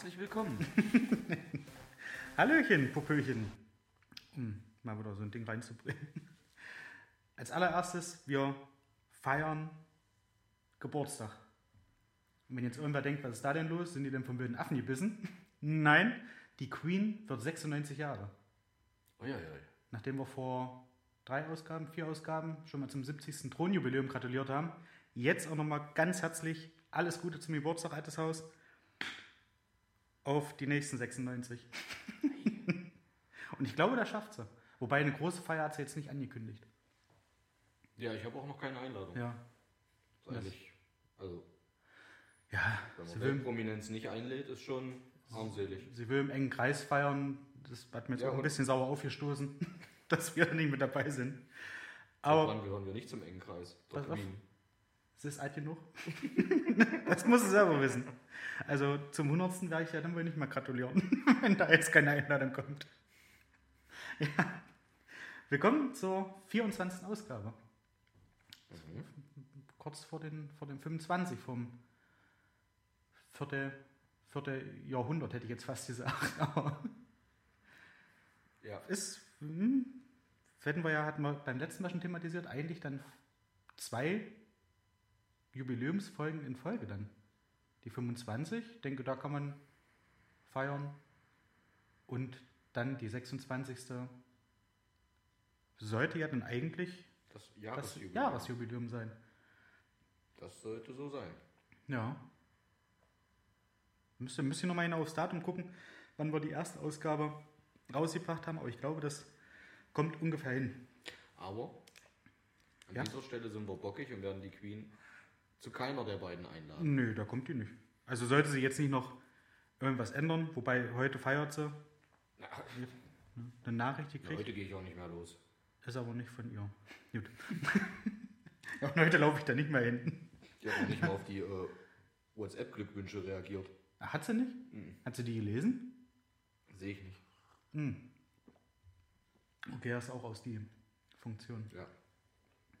Herzlich willkommen. Hallöchen, Popöchen. Um mal wieder so ein Ding reinzubringen. Als allererstes, wir feiern Geburtstag. Und wenn jetzt irgendwer denkt, was ist da denn los? Sind die denn vom blöden Affen gebissen? Nein, die Queen wird 96 Jahre. Uiuiui. Nachdem wir vor drei Ausgaben, vier Ausgaben schon mal zum 70. Thronjubiläum gratuliert haben. Jetzt auch nochmal ganz herzlich alles Gute zum Geburtstag, altes Haus. Auf die nächsten 96. Und ich glaube, das schafft sie. Wobei eine große Feier hat sie jetzt nicht angekündigt. Ja, ich habe auch noch keine Einladung. Ja. Ist eigentlich, also, Ja, wenn sie man will, Weltprominenz nicht einlädt, ist schon armselig. sie will im engen Kreis feiern. Das hat mir jetzt Ja, auch ein bisschen sauer aufgestoßen, dass wir da nicht mit dabei sind. Aber wann gehören wir nicht zum engen Kreis? Es ist alt genug. das muss sie selber wissen. Also zum 100. werde ich ja dann wohl nicht mal gratulieren, wenn da jetzt keine Einladung kommt. Ja. Willkommen zur 24. Ausgabe. Mhm. Kurz vor den, vor den 25 vom vierte, vierte Jahrhundert, hätte ich jetzt fast gesagt. Aber Ja, ist, hm, hätten wir ja, hatten wir beim letzten Mal schon thematisiert, eigentlich dann zwei Jubiläumsfolgen in Folge dann. Die 25, ich denke, da kann man feiern. Und dann die 26. sollte ja dann eigentlich das das Jahresjubiläum. Jahresjubiläum sein. Das sollte so sein. Ja. Müsste bisschen nochmal genau aufs Datum gucken, wann wir die erste Ausgabe rausgebracht haben, aber ich glaube, das kommt ungefähr hin. Aber an Ja. dieser Stelle sind wir bockig und werden die Queen zu keiner der beiden einladen. Nö, da kommt die nicht. Also sollte sie jetzt nicht noch irgendwas ändern, wobei heute feiert sie Na, eine Nachricht gekriegt, heute gehe ich auch nicht mehr los. ist aber nicht von ihr. Gut. ja, und heute laufe ich da nicht mehr hin. Ich habe auch nicht mal auf die äh, WhatsApp-Glückwünsche reagiert. Ah, Hat sie nicht? Mhm. Hat sie die gelesen? Sehe ich nicht. Hm. Okay, das ist auch aus die Funktion. Ja.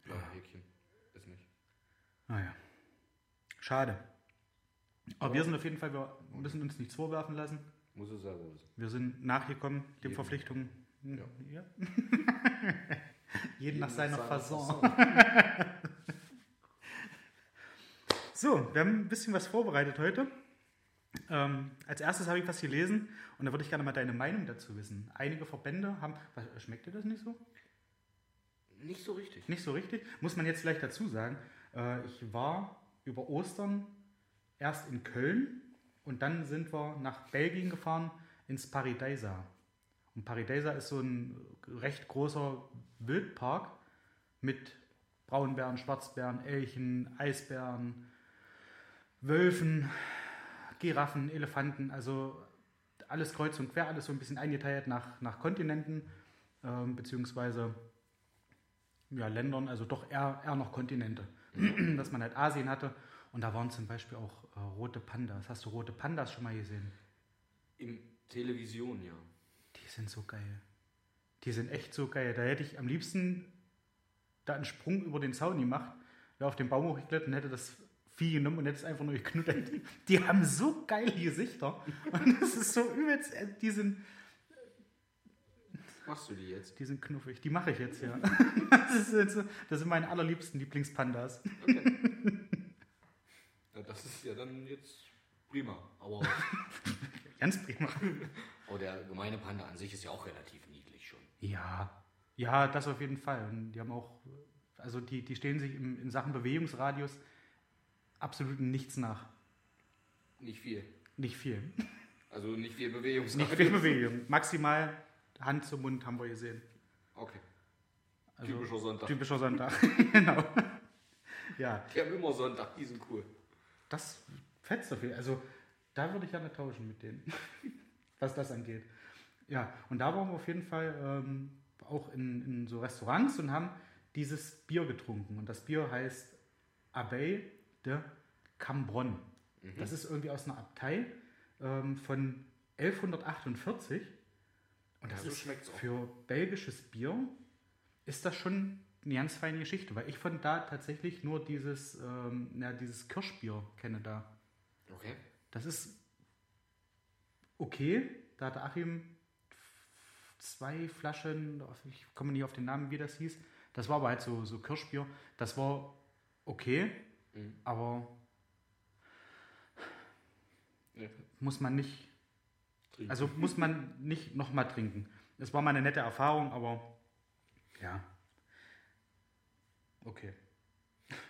Ja, Häkchen. Ist nicht. Naja. Schade. Aber wir sind auf jeden Fall, wir müssen uns nichts vorwerfen lassen. Muss es wissen. Wir sind nachgekommen, den Jeden. Verpflichtungen. Hm, Ja. Ja. Jeden nach seiner Fasson. So, wir haben ein bisschen was vorbereitet heute. Ähm, als erstes habe ich was gelesen und da würde ich gerne mal deine Meinung dazu wissen. Einige Verbände haben. Was, schmeckt dir das nicht so? Nicht so richtig. Nicht so richtig. Muss man jetzt vielleicht dazu sagen. Äh, ich war über Ostern erst in Köln und dann sind wir nach Belgien gefahren ins Paradisa. Und Paradisa ist so ein recht großer Wildpark mit Braunbären, Schwarzbären, Elchen, Eisbären, Wölfen, Giraffen, Elefanten, also alles kreuz und quer, alles so ein bisschen eingeteilt nach, nach Kontinenten, ähm, beziehungsweise ja, Ländern, also doch eher, eher noch Kontinente. Dass man halt Asien hatte und da waren zum Beispiel auch äh, rote Pandas. Hast du rote Pandas schon mal gesehen? Im Television, ja. Die sind so geil. Die sind echt so geil. Da hätte ich am liebsten da einen Sprung über den Zaun gemacht, wäre auf den Baum hochgeklettert und hätte das Vieh genommen und hätte es einfach nur geknuddelt. Die haben so geile Gesichter. Und das ist so übelst, äh, die sind, Machst du die jetzt? die sind knuffig. Die mache ich jetzt, ja. Das, jetzt so, das sind meine allerliebsten Lieblingspandas. Ja, das ist ja dann jetzt prima. Aber, Ganz prima. aber der gemeine Panda an sich ist ja auch relativ niedlich schon. Ja, ja, das auf jeden Fall. Und die haben auch, also die, die stehen sich im, in Sachen Bewegungsradius absolut nichts nach. Nicht viel. Nicht viel. Also nicht viel Bewegung. Nicht viel Bewegung. Maximal Hand zum Mund haben wir gesehen. Okay. Also, Typischer Sonntag. Typischer Sonntag. genau. Ja, Die haben immer Sonntag, die sind cool. das fetzt auf jeden Also da würde ich gerne tauschen mit denen, was das angeht. Ja, und da waren wir auf jeden Fall ähm, auch in, in so Restaurants und haben dieses Bier getrunken. Und das Bier heißt Abbaye de Cambronne. Das ist irgendwie aus einer Abtei ähm, von 1148. Und das so ist für belgisches Bier ist das schon eine ganz feine Geschichte, weil ich von da tatsächlich nur dieses, ähm, ja, dieses Kirschbier kenne da. Okay. Das ist okay. Da hatte Achim zwei Flaschen, ich komme nicht auf den Namen, wie das hieß. Das war aber halt so, so Kirschbier. Das war okay, Mhm. aber Ja. muss man nicht, Trinken. also muss man nicht nochmal trinken. Es war mal eine nette Erfahrung, aber ja. Okay.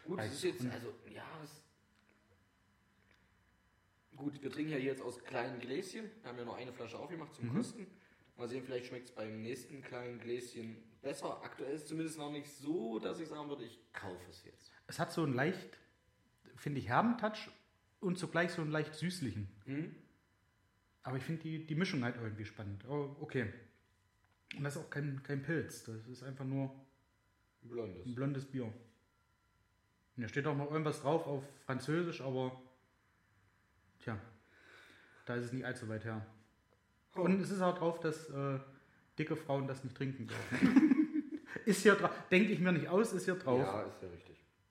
Gut, es ist jetzt, also, ja, es Gut, wir trinken ja jetzt aus kleinen Gläschen. Wir haben ja noch eine Flasche aufgemacht zum Mhm. Kosten. Mal sehen, vielleicht schmeckt es beim nächsten kleinen Gläschen besser. Aktuell ist es zumindest noch nicht so, dass ich sagen würde, ich kaufe es jetzt. Es hat so einen leicht, finde ich, herben Touch und zugleich so einen leicht süßlichen. Hm? Aber ich finde die, die Mischung halt irgendwie spannend. Oh, okay. Und das ist auch kein, kein Pilz. Das ist einfach nur Blondes. ein blondes Bier. Und da steht auch noch irgendwas drauf auf Französisch, aber tja, da ist es nicht allzu weit her. Oh. Und es ist auch drauf, dass äh, dicke Frauen das nicht trinken dürfen. ist hier drauf. Denke ich mir nicht aus, ist hier drauf. Ja, ist ja richtig.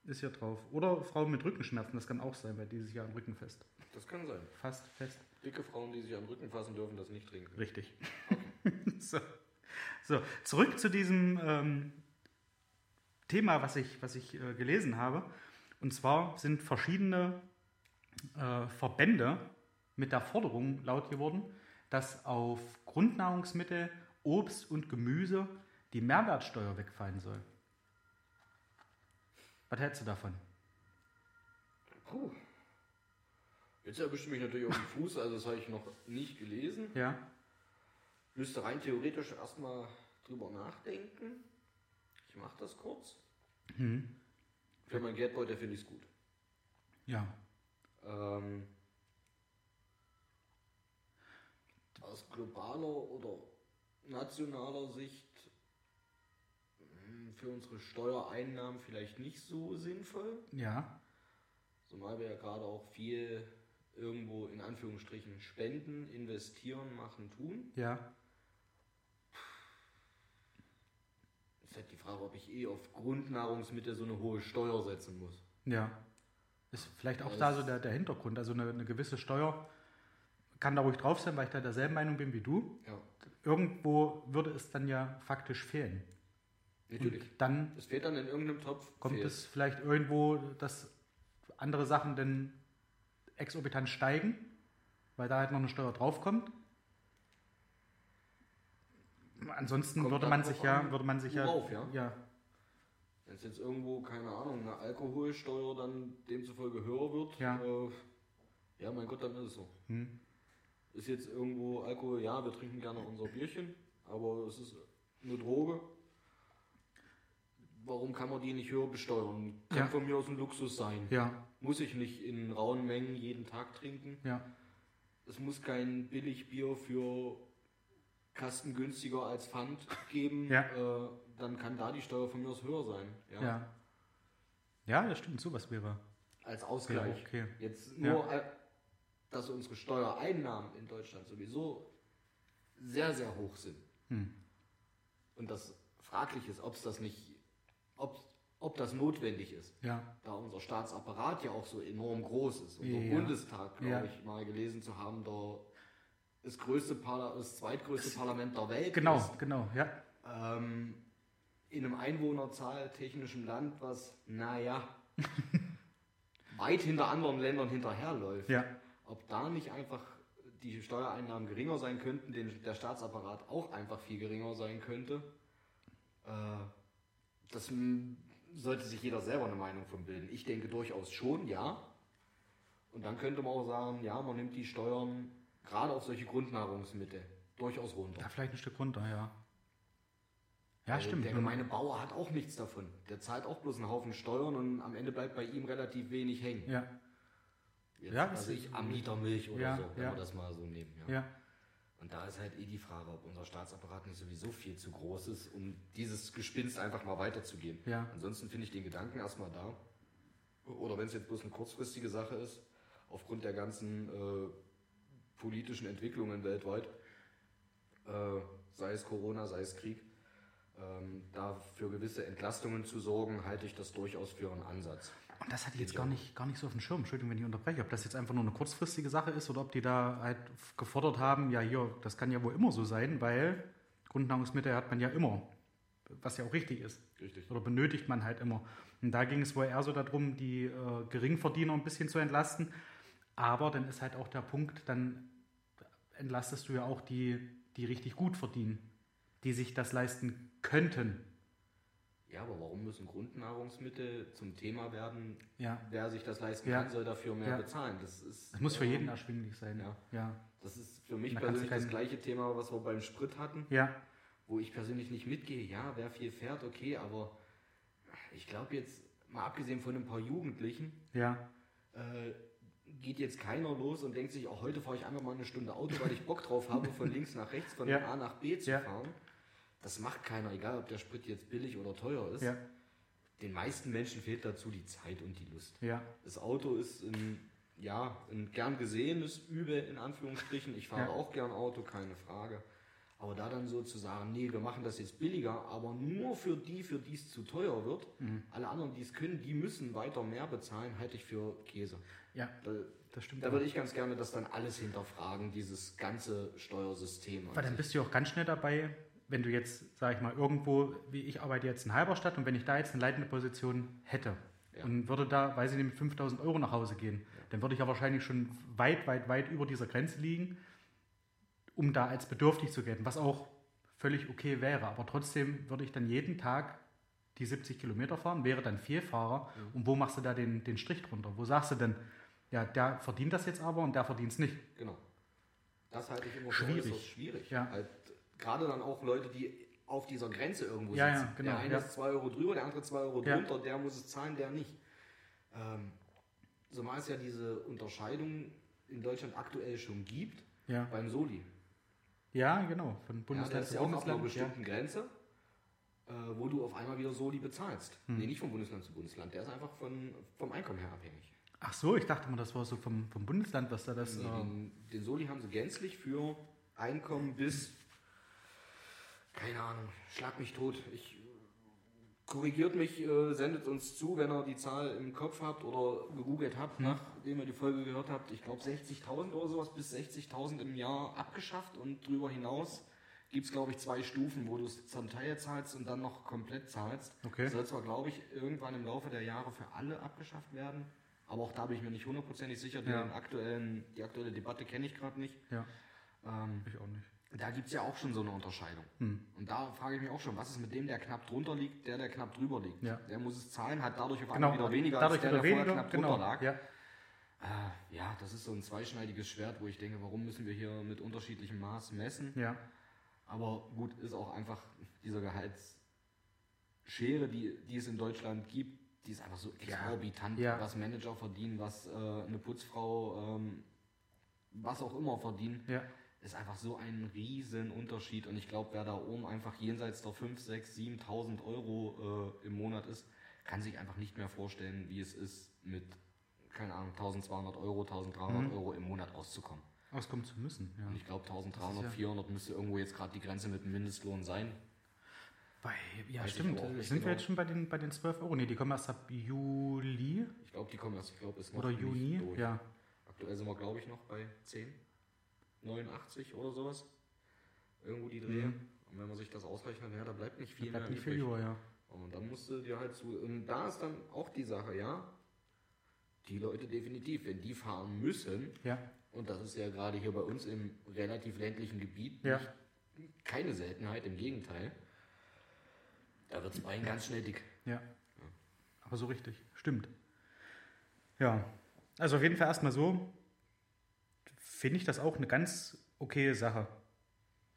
Ist hier drauf. Oder Frauen mit Rückenschmerzen, das kann auch sein, weil die sich ja am Rücken fest. Das kann sein. Fast fest. Dicke Frauen, die sich am Rücken fassen, dürfen das nicht trinken. Richtig. so. so, zurück zu diesem ähm, Thema, was ich, was ich äh, gelesen habe. Und zwar sind verschiedene äh, Verbände mit der Forderung laut geworden, dass auf Grundnahrungsmittel, Obst und Gemüse die Mehrwertsteuer wegfallen soll. Was hältst du davon? Puh. Jetzt erwischt mich natürlich auf den Fuß, also das habe ich noch nicht gelesen. Ja, Müsste rein theoretisch erstmal drüber nachdenken. Ich mache das kurz. hm. Für mein Geldbeutel finde ich es gut. ja, Ähm, aus globaler oder nationaler Sicht für unsere Steuereinnahmen vielleicht nicht so sinnvoll. ja, Zumal wir ja gerade auch viel irgendwo in Anführungsstrichen spenden, investieren, machen, tun. ja, Ist halt die Frage, ob ich eh auf Grundnahrungsmittel so eine hohe Steuer setzen muss. Ja. Ist vielleicht auch Das- da so der, der Hintergrund. Also eine, eine gewisse Steuer kann da ruhig drauf sein, weil ich da derselben Meinung bin wie du. Ja, Irgendwo würde es dann ja faktisch fehlen. Natürlich. Und dann Es fehlt dann in irgendeinem Topf. kommt fehlt. es vielleicht irgendwo, dass andere Sachen dann exorbitant steigen, weil da halt noch eine Steuer draufkommt. Ansonsten Kommt würde man sich ja, würde man sich ja, ja? ja, Wenn es jetzt irgendwo, keine Ahnung, eine Alkoholsteuer dann demzufolge höher wird, Ja. äh, ja, mein Gott, dann ist es so. hm, Ist jetzt irgendwo Alkohol, ja, wir trinken gerne unser Bierchen, aber es ist eine Droge. Warum kann man die nicht höher besteuern? Kann Ja. von mir aus ein Luxus sein. ja, Muss ich nicht in rauen Mengen jeden Tag trinken. ja, Es muss kein Billigbier für Kasten günstiger als Pfand geben. Ja. Äh, dann kann da die Steuer von mir aus höher sein. Ja. ja. Ja, das stimmt, sowas wäre. Als Ausgleich. okay. Jetzt nur, äh, dass unsere Steuereinnahmen in Deutschland sowieso sehr, sehr hoch sind. Hm. Und das fraglich ist, ob es das nicht, ob, ob das notwendig ist. Ja, Da unser Staatsapparat ja auch so enorm groß ist. Unser Ja. Bundestag, glaube Ja. ich, mal gelesen zu haben, der das größte Parla das zweitgrößte Parlament der Welt genau, ist. genau, ja. Ähm, in einem Einwohnerzahl technischen Land, was, naja, weit hinter anderen Ländern hinterherläuft. Ja, Ob da nicht einfach die Steuereinnahmen geringer sein könnten, den, der Staatsapparat auch einfach viel geringer sein könnte, äh, das m, sollte sich jeder selber eine Meinung von bilden. Ich denke durchaus schon, ja. Und dann könnte man auch sagen, ja, man nimmt die Steuern gerade auf solche Grundnahrungsmittel durchaus runter. da vielleicht ein Stück runter, ja. Ja, Weil stimmt. Der gemeine Bauer hat auch nichts davon. Der zahlt auch bloß einen Haufen Steuern und am Ende bleibt bei ihm relativ wenig hängen. Ja, Jetzt, Ja, also ich ist- am Liter Milch oder Ja, so, wenn ja. wir das mal so nehmen. Ja. ja, Und da ist halt eh die Frage, ob unser Staatsapparat nicht sowieso viel zu groß ist, um dieses Gespinst einfach mal weiterzugehen. ja, Ansonsten finde ich den Gedanken erstmal da. Oder wenn es jetzt bloß eine kurzfristige Sache ist, aufgrund der ganzen äh, politischen Entwicklungen weltweit, äh, sei es Corona, sei es Krieg, ähm, da für gewisse Entlastungen zu sorgen, halte ich das durchaus für einen Ansatz. Und das hatte ich jetzt gar nicht, gar nicht so auf dem Schirm. Entschuldigung, wenn ich unterbreche. Ob das jetzt einfach nur eine kurzfristige Sache ist oder ob die da halt gefordert haben, ja hier, das kann ja wohl immer so sein, weil Grundnahrungsmittel hat man ja immer, was ja auch richtig ist. Richtig. Oder benötigt man halt immer. Und da ging es wohl eher so darum, die äh, Geringverdiener ein bisschen zu entlasten. Aber dann ist halt auch der Punkt, dann entlastest du ja auch die, die richtig gut verdienen, die sich das leisten könnten. Ja, aber warum müssen Grundnahrungsmittel zum Thema werden? Ja. Wer sich das leisten Ja. kann, soll dafür mehr Ja. bezahlen. Das, ist, Das muss für ähm, jeden erschwinglich sein. ja. Ja. Das ist für mich persönlich das gleiche Thema, was wir beim Sprit hatten, Ja. wo ich persönlich nicht mitgehe. Ja, wer viel fährt, okay, aber ich glaube jetzt, mal abgesehen von ein paar Jugendlichen, Ja. äh, geht jetzt keiner los und denkt sich, auch heute fahre ich einfach mal eine Stunde Auto, weil ich Bock drauf habe, von links nach rechts, von Ja. A nach B zu fahren. Das macht keiner, egal ob der Sprit jetzt billig oder teuer ist. Ja. Den meisten Menschen fehlt dazu die Zeit und die Lust. Ja. Das Auto ist ein, ja, ein gern gesehenes Übel in Anführungsstrichen. Ich fahre Ja. auch gern Auto, keine Frage. Aber da dann so zu sagen, nee, wir machen das jetzt billiger, aber nur für die, für die es zu teuer wird, Mhm. alle anderen, die es können, die müssen weiter mehr bezahlen, halte ich für Käse. Ja. Da, Das stimmt. da auch. würde ich ganz gerne das dann alles hinterfragen, dieses ganze Steuersystem. Weil dann bist du ja auch ganz schnell dabei, wenn du jetzt, sag ich mal, irgendwo, wie ich arbeite jetzt in Halberstadt und wenn ich da jetzt eine leitende Position hätte Ja. und würde da, weiß ich nicht, mit 5000 Euro nach Hause gehen, dann würde ich ja wahrscheinlich schon weit, weit, weit über dieser Grenze liegen, um da als bedürftig zu gelten, was auch völlig okay wäre. Aber trotzdem würde ich dann jeden Tag die 70 Kilometer fahren, wäre dann Vielfahrer. Und wo machst du da den, den Strich drunter? Wo sagst du denn, ja, der verdient das jetzt aber und der verdient es nicht? Genau. Das halte ich immer für Schwierig. schwierig. Ja. Gerade dann auch Leute, die auf dieser Grenze irgendwo Ja, sitzen. ja, genau, Der eine ja. ist 2 Euro drüber, der andere 2 Euro Ja. drunter, der muss es zahlen, der nicht. Ähm, zumal es ja diese Unterscheidung in Deutschland aktuell schon gibt Ja, beim Soli. ja genau, von Ja, Bundesland das ist zu ja auch einer Bundesland. Ja. bestimmten Grenze, äh, wo du auf einmal wieder Soli bezahlst. Hm. Nee, nicht von Bundesland zu Bundesland, der ist einfach von, vom Einkommen her abhängig. Ach so, ich dachte mal, das war so vom, vom Bundesland, was da das. Nee, äh, den, den Soli haben sie gänzlich für Einkommen bis, keine Ahnung, schlag mich tot. Ich, korrigiert mich, äh, sendet uns zu, wenn ihr die Zahl im Kopf habt oder gegoogelt habt, nachdem ihr die Folge gehört habt. Ich glaube 60.000 oder sowas, bis 60.000 im Jahr abgeschafft und drüber hinaus gibt es, glaube ich, zwei Stufen, wo du es zum Teil zahlst und dann noch komplett zahlst. Okay. Soll zwar, glaube ich, irgendwann im Laufe der Jahre für alle abgeschafft werden, aber auch da bin ich mir nicht hundertprozentig sicher. Ja. Den aktuellen, die aktuelle Debatte kenne ich gerade nicht. ja, Ähm, ich auch nicht. Da gibt es ja auch schon so eine Unterscheidung. Hm. Und da frage ich mich auch schon, was ist mit dem, der knapp drunter liegt, der, der knapp drüber liegt? Ja. Der muss es zahlen, hat dadurch auf Genau, einmal wieder weniger dadurch als der, der vorher weniger. knapp Genau. drunter lag. Ja, Äh, ja, das ist so ein zweischneidiges Schwert, wo ich denke, warum müssen wir hier mit unterschiedlichem Maß messen? ja, Aber gut, ist auch einfach dieser Gehaltsschere, die, die es in Deutschland gibt, die ist einfach so exorbitant, was Manager verdienen, was äh, eine Putzfrau, ähm, was auch immer verdienen, ist einfach so ein riesen Unterschied. Und ich glaube, wer da oben einfach jenseits der 5, 6, 7.000 Euro äh, im Monat ist, kann sich einfach nicht mehr vorstellen, wie es ist, mit, keine Ahnung, 1200 Euro, 1300 Mhm. Euro im Monat auszukommen. auskommen zu müssen. Ja. Und ich glaube, 1300, Das ist ja- 400 müsste irgendwo jetzt gerade die Grenze mit dem Mindestlohn sein. Bei, ja, Weiß stimmt. Sind wir genau. jetzt schon bei den, bei den 12 Euro? Nee, die kommen erst ab Juli Ich glaube, die kommen erst, ich glaube, es oder Juni. Ja, Aktuell sind wir, glaube ich, noch bei 10, 89 oder sowas. Irgendwo die Dreh. Mhm. Und wenn man sich das ausrechnet, ja, da bleibt nicht da viel bleibt mehr nicht viel übrig. über, ja. Und dann musst du dir halt zu. Und da ist dann auch die Sache, ja. Die Leute definitiv, wenn die fahren müssen, Ja, und das ist ja gerade hier bei uns im relativ ländlichen Gebiet Ja. nicht, keine Seltenheit, im Gegenteil. Da wird es bei ihnen ganz schnell dick. ja. Aber so richtig. Stimmt. Ja. Also auf jeden Fall erstmal so, finde ich das auch eine ganz okaye Sache.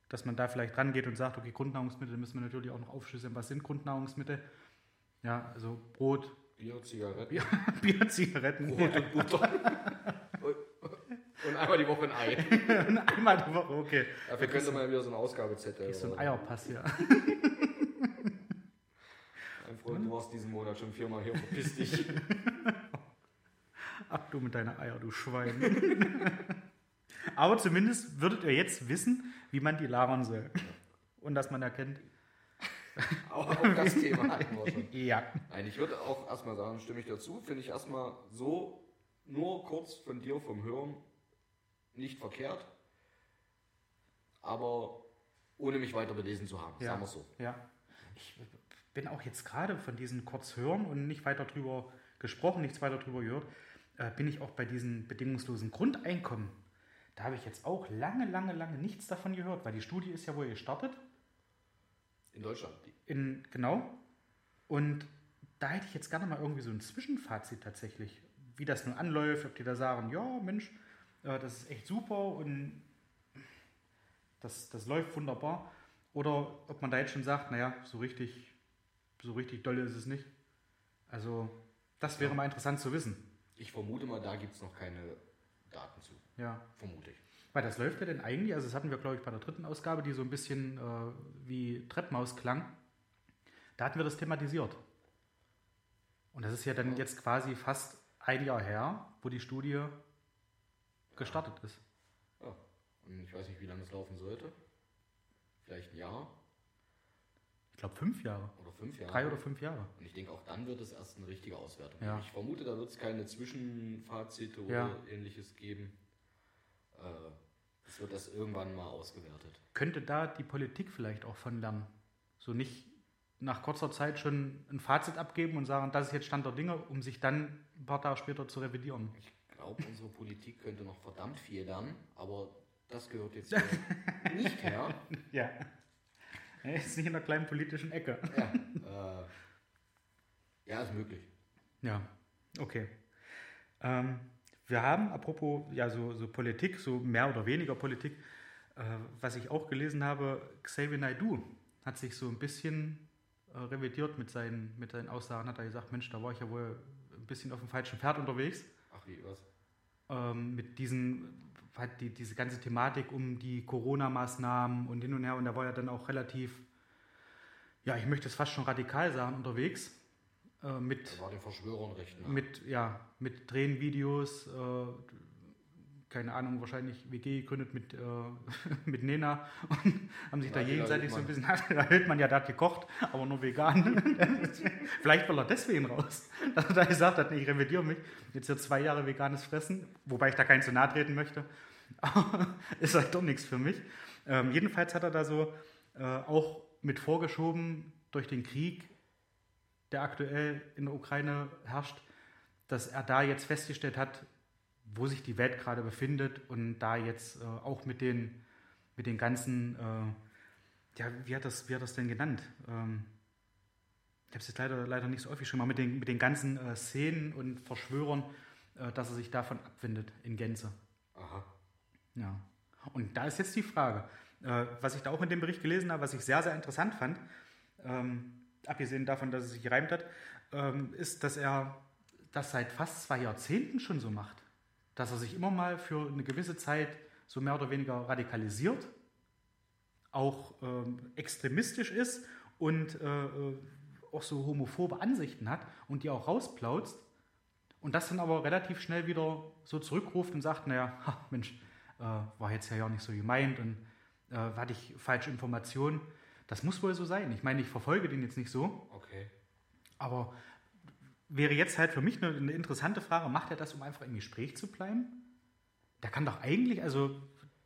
Dass man da vielleicht rangeht und sagt, okay, Grundnahrungsmittel müssen wir natürlich auch noch aufschlüsseln. Was sind Grundnahrungsmittel? Ja, also Brot, Bier, Zigaretten, Bier, Bier Zigaretten. Brot und Butter. und einmal die Woche ein Ei. Einmal die Woche, okay. Dafür könnte man ja wieder so eine Ausgabezettel. Ist so ein Eierpass hier. Mein Freund, du warst diesen Monat schon viermal hier, verpiss dich. Ach du mit deiner Eier, du Schwein. Aber zumindest würdet ihr jetzt wissen, wie man die lagern soll. Und dass man erkennt, Aber auch das Thema hatten wir schon. Ja. Nein, ich würde auch erstmal sagen, stimme ich dazu, finde ich erstmal so nur kurz von dir vom Hören nicht verkehrt, aber ohne mich weiter belesen zu haben, Ja. sagen wir so. Ja. Ich bin auch jetzt gerade von diesen kurz hören und nicht weiter drüber gesprochen, nichts weiter drüber gehört, äh, bin ich auch bei diesen bedingungslosen Grundeinkommen. Da habe ich jetzt auch lange, lange, lange nichts davon gehört, weil die Studie ist ja wohl gestartet. In Deutschland. In, genau. Und da hätte ich jetzt gerne mal irgendwie so ein Zwischenfazit tatsächlich, wie das nun anläuft, ob die da sagen, ja, Mensch, äh, das ist echt super und das, das läuft wunderbar. Oder ob man da jetzt schon sagt, naja, so richtig, so richtig dolle ist es nicht. Also, das wäre mal interessant zu wissen. Ich vermute mal, da gibt es noch keine Daten zu. Ja. Vermute ich. Weil das läuft ja denn eigentlich, also das hatten wir, glaube ich, bei der dritten Ausgabe, die so ein bisschen äh, wie Treppenhaus klang. Da hatten wir das thematisiert. Und das ist ja dann jetzt quasi fast ein Jahr her, wo die Studie gestartet ist. Ja. Und ich weiß nicht, wie lange es laufen sollte. Vielleicht ein Jahr glaube fünf Jahre. oder fünf Jahre. Drei oder fünf Jahre. Und ich denke, auch dann wird es erst eine richtige Auswertung Ja. Ich vermute, da wird es keine Zwischenfazite oder Ja. ähnliches geben. Äh, es wird erst irgendwann mal ausgewertet. Könnte da die Politik vielleicht auch von lernen? So nicht nach kurzer Zeit schon ein Fazit abgeben und sagen, das ist jetzt Stand der Dinge, um sich dann ein paar Tage später zu revidieren. Ich glaube, unsere Politik könnte noch verdammt viel lernen, aber das gehört jetzt nicht her. Ja. Er ist nicht in der kleinen politischen Ecke. Ja, äh, ja ist möglich. Ja, okay. Ähm, wir haben, apropos ja, so, so Politik, so mehr oder weniger Politik, äh, was ich auch gelesen habe, Xavier Naidoo hat sich so ein bisschen äh, revidiert mit seinen, mit seinen Aussagen, hat er gesagt, Mensch, da war ich ja wohl ein bisschen auf dem falschen Pferd unterwegs. Ach, wie, was? Ähm, mit diesen, halt die, diese ganze Thematik um die Corona-Maßnahmen und hin und her. Und da war ja dann auch relativ, ja, ich möchte es fast schon radikal sagen, unterwegs. Äh, mit Das war den Verschwörern recht nah. mit, ja, mit Tränenvideos, äh, keine Ahnung, wahrscheinlich WG gegründet mit, äh, mit Nena und haben sich da Martina gegenseitig so ein bisschen, da hält man ja, der hat gekocht, aber nur vegan. Vielleicht will er deswegen raus, dass er da gesagt hat, nee, ich revidiere mich, jetzt hier zwei Jahre veganes Fressen, wobei ich da keinen zu nahe treten möchte, aber ist halt doch nichts für mich. Ähm, jedenfalls hat er da so äh, auch mit vorgeschoben durch den Krieg, der aktuell in der Ukraine herrscht, dass er da jetzt festgestellt hat, wo sich die Welt gerade befindet und da jetzt äh, auch mit den, mit den ganzen, äh, ja, wie hat, das, wie hat das denn genannt? Ähm, ich habe es jetzt leider, leider nicht so aufgeschrieben, aber mit den, mit den ganzen äh, Szenen und Verschwörern, äh, dass er sich davon abwendet in Gänze. Aha. Ja. Und da ist jetzt die Frage, äh, was ich da auch in dem Bericht gelesen habe, was ich sehr, sehr interessant fand, ähm, abgesehen davon, dass es sich gereimt hat, ähm, ist, dass er das seit fast zwei Jahrzehnten schon so macht. Dass er sich immer mal für eine gewisse Zeit so mehr oder weniger radikalisiert, auch ähm, extremistisch ist und äh, äh, auch so homophobe Ansichten hat und die auch rausplautzt und das dann aber relativ schnell wieder so zurückruft und sagt, naja, ha, Mensch, äh, war jetzt ja ja nicht so gemeint und äh, hatte ich falsche Informationen. Das muss wohl so sein. Ich meine, ich verfolge den jetzt nicht so, Okay. aber wäre jetzt halt für mich eine, eine interessante Frage, macht er das, um einfach im Gespräch zu bleiben? Der kann doch eigentlich, also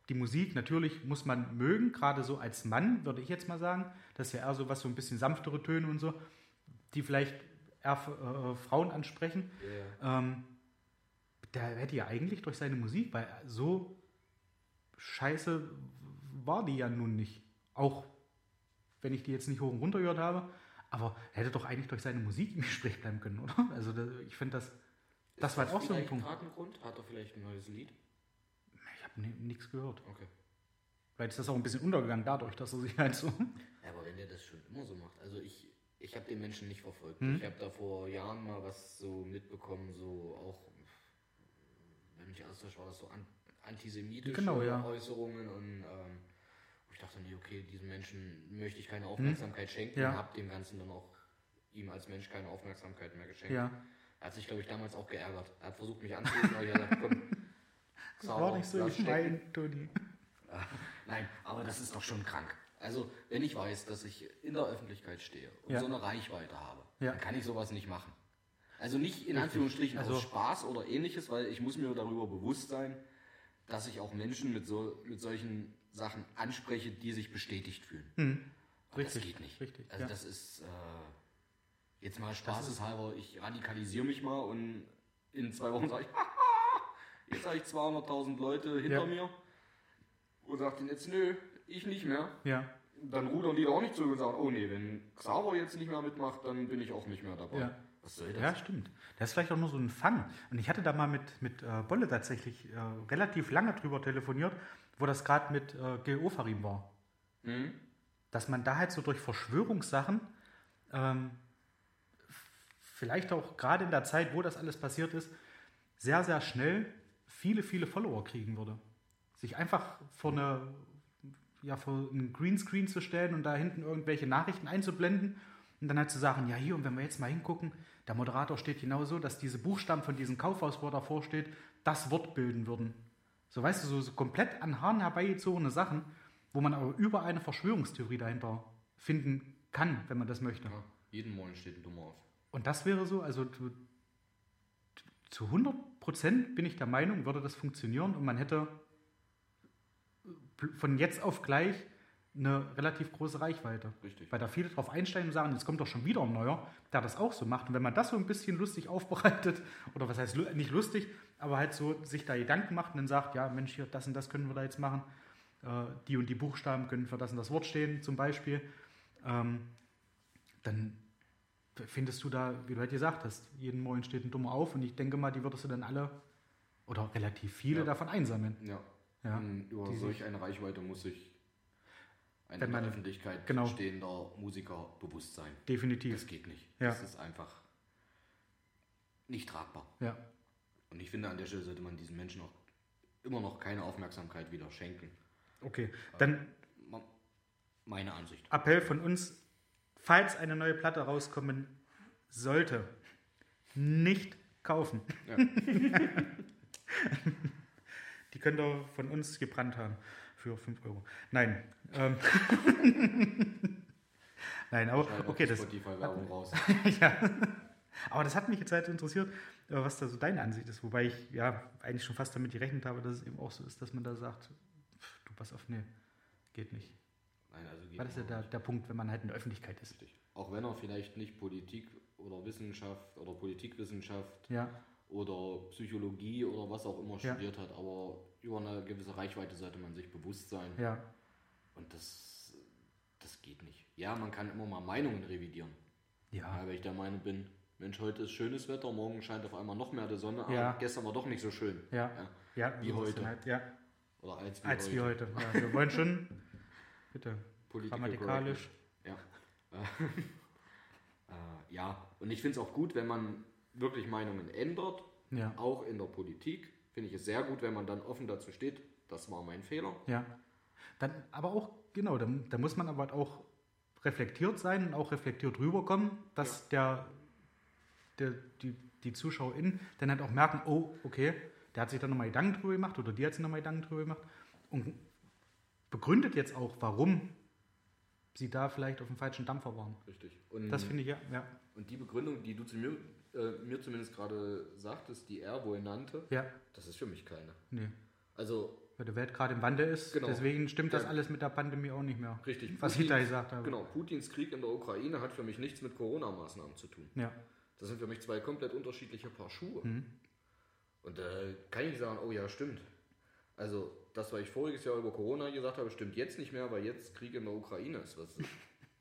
die Musik natürlich muss man mögen, gerade so als Mann, würde ich jetzt mal sagen. Das ist ja eher so was, so ein bisschen sanftere Töne und so, die vielleicht eher äh, Frauen ansprechen. Ja. Ähm, der hätte ja eigentlich durch seine Musik, weil so scheiße war die ja nun nicht. Auch wenn ich die jetzt nicht hoch und runter gehört habe, aber er hätte doch eigentlich durch seine Musik im Gespräch bleiben können, oder? Also ich finde das, das Ist war halt auch so ein Punkt. gerade ein Grund? Hat er vielleicht ein neues Lied? Ich habe nichts gehört. Okay. Vielleicht ist das auch ein bisschen untergegangen dadurch, dass er sich halt so. Ja, aber wenn der das schon immer so macht, also ich, ich habe den Menschen nicht verfolgt. Hm. Ich habe da vor Jahren mal was so mitbekommen, so auch, wenn mich alles täuscht, war das so an, antisemitische Genau, ja. Äußerungen und ähm, ich dachte, nee, okay, diesem Menschen möchte ich keine Aufmerksamkeit schenken Hm. Ja. und habe dem Ganzen dann auch ihm als Mensch keine Aufmerksamkeit mehr geschenkt. Ja, Er hat sich, glaube ich, damals auch geärgert. Er hat versucht, mich anzurufen, aber ich habe gesagt, komm, das war nicht so gemeint, Toni. Nein, aber das ist doch schon krank. Also, wenn ich weiß, dass ich in der Öffentlichkeit stehe und Ja. so eine Reichweite habe, Ja. dann kann ich sowas nicht machen. Also nicht in Anführungsstrichen Also- aus Spaß oder ähnliches, weil ich muss mir darüber bewusst sein, dass ich auch Menschen mit, so, mit solchen Sachen anspreche, die sich bestätigt fühlen. Und Hm. Richtig, das geht nicht. richtig, Also ja. das ist äh, jetzt mal spaßeshalber, ich radikalisiere mich mal und in zwei Wochen sage ich, jetzt habe ich 200.000 Leute hinter Ja. mir und sagt ihnen jetzt, nö, ich nicht mehr. Ja, Dann rudern die da auch nicht zurück und sagen, oh nee, wenn Xaver jetzt nicht mehr mitmacht, dann bin ich auch nicht mehr dabei. Ja. Was soll das? ja, stimmt. Das ist vielleicht auch nur so ein Fun. Und ich hatte da mal mit, mit äh, Bolle tatsächlich äh, relativ lange drüber telefoniert, wo das gerade mit äh, Gil Ofarim war. Mhm. Dass man da halt so durch Verschwörungssachen, ähm, vielleicht auch gerade in der Zeit, wo das alles passiert ist, sehr, sehr schnell viele, viele Follower kriegen würde. Sich einfach vor eine ja, vor einen Greenscreen zu stellen und da hinten irgendwelche Nachrichten einzublenden und dann halt zu sagen, ja hier, und wenn wir jetzt mal hingucken, der Moderator steht genauso, dass diese Buchstaben von diesem Kaufhaus, wo davor steht, das Wort bilden würden. So, weißt du, so, so komplett an Haaren herbeigezogene Sachen, wo man aber über eine Verschwörungstheorie dahinter finden kann, wenn man das möchte. Ja, jeden Morgen steht ein Dummer auf. Und das wäre so, also zu, zu 100 Prozent bin ich der Meinung, würde das funktionieren und man hätte von jetzt auf gleich eine relativ große Reichweite. Richtig. Weil da viele drauf einsteigen und sagen, jetzt kommt doch schon wieder ein neuer, der das auch so macht. Und wenn man das so ein bisschen lustig aufbereitet, oder was heißt nicht lustig, aber halt so sich da Gedanken macht und dann sagt, ja Mensch, hier, das und das können wir da jetzt machen, äh, die und die Buchstaben können für das und das Wort stehen zum Beispiel, ähm, dann findest du da, wie du halt gesagt hast, jeden Morgen steht ein Dummer auf und ich denke mal, die würdest du dann alle oder relativ viele Ja. davon einsammeln. Ja. Ja. Und über solch eine Reichweite muss sich ein Wenn in der man- Öffentlichkeit genau. stehender Musiker bewusst sein. Definitiv. Das geht nicht. Ja. Das ist einfach nicht tragbar. Ja. Und ich finde, an der Stelle sollte man diesen Menschen auch immer noch keine Aufmerksamkeit wieder schenken. Okay. Dann Ma- Meine Ansicht. Appell von uns, falls eine neue Platte rauskommen sollte, nicht kaufen. Ja. Die könnt ihr von uns gebrannt haben für 5 Euro. Nein. Ähm. Nein, aber okay, das, Spotify-Werbung raus. ja. Aber das hat mich jetzt halt interessiert, äh, was da so deine Ansicht ist. Wobei ich ja eigentlich schon fast damit gerechnet habe, dass es eben auch so ist, dass man da sagt, pff, du pass auf, nee, geht nicht. Nein, also geht Weil das ist ja der, der Punkt, wenn man halt in der Öffentlichkeit ist. Richtig. Auch wenn er vielleicht nicht Politik oder Wissenschaft oder Politikwissenschaft Ja, oder Psychologie oder was auch immer Ja. studiert hat, aber über eine gewisse Reichweite sollte man sich bewusst sein. ja, Und das, das geht nicht. Ja, man kann immer mal Meinungen revidieren. ja. Ja, wenn ich der Meinung bin, Mensch, heute ist schönes Wetter, morgen scheint auf einmal noch mehr die Sonne, Ja. aber gestern war doch nicht so schön. Ja, Ja. ja Wie heute. Halt, ja, Oder als wie als heute. wie heute. Ja, wir wollen schon, bitte, Political grammatikalisch. correctness. Ja. äh, ja, und ich finde es auch gut, wenn man wirklich Meinungen ändert, Ja, auch in der Politik. Finde ich es sehr gut, wenn man dann offen dazu steht, das war mein Fehler. ja. Dann, aber auch, genau, da, da muss man aber auch reflektiert sein und auch reflektiert rüberkommen, dass der, der, die, die ZuschauerInnen dann halt auch merken, oh, okay, der hat sich da nochmal Gedanken drüber gemacht oder die hat sich nochmal Gedanken drüber gemacht und begründet jetzt auch, warum sie da vielleicht auf dem falschen Dampfer waren. Richtig. Und, Das finde ich ja, ja, und die Begründung, die du zu mir, äh, mir zumindest gerade sagtest, die er wohl nannte, ja, das ist für mich keine. nee. Also, Weil die Welt gerade im Wandel ist, Genau. deswegen stimmt das Ja. alles mit der Pandemie auch nicht mehr. richtig. Was ich da gesagt habe. Genau, Putins Krieg in der Ukraine hat für mich nichts mit Corona-Maßnahmen zu tun. Ja, Das sind für mich zwei komplett unterschiedliche Paar Schuhe. Mhm. Und da kann ich sagen, oh ja, stimmt. Also, das, was ich voriges Jahr über Corona gesagt habe, stimmt jetzt nicht mehr, weil jetzt Krieg in der Ukraine ist. Was,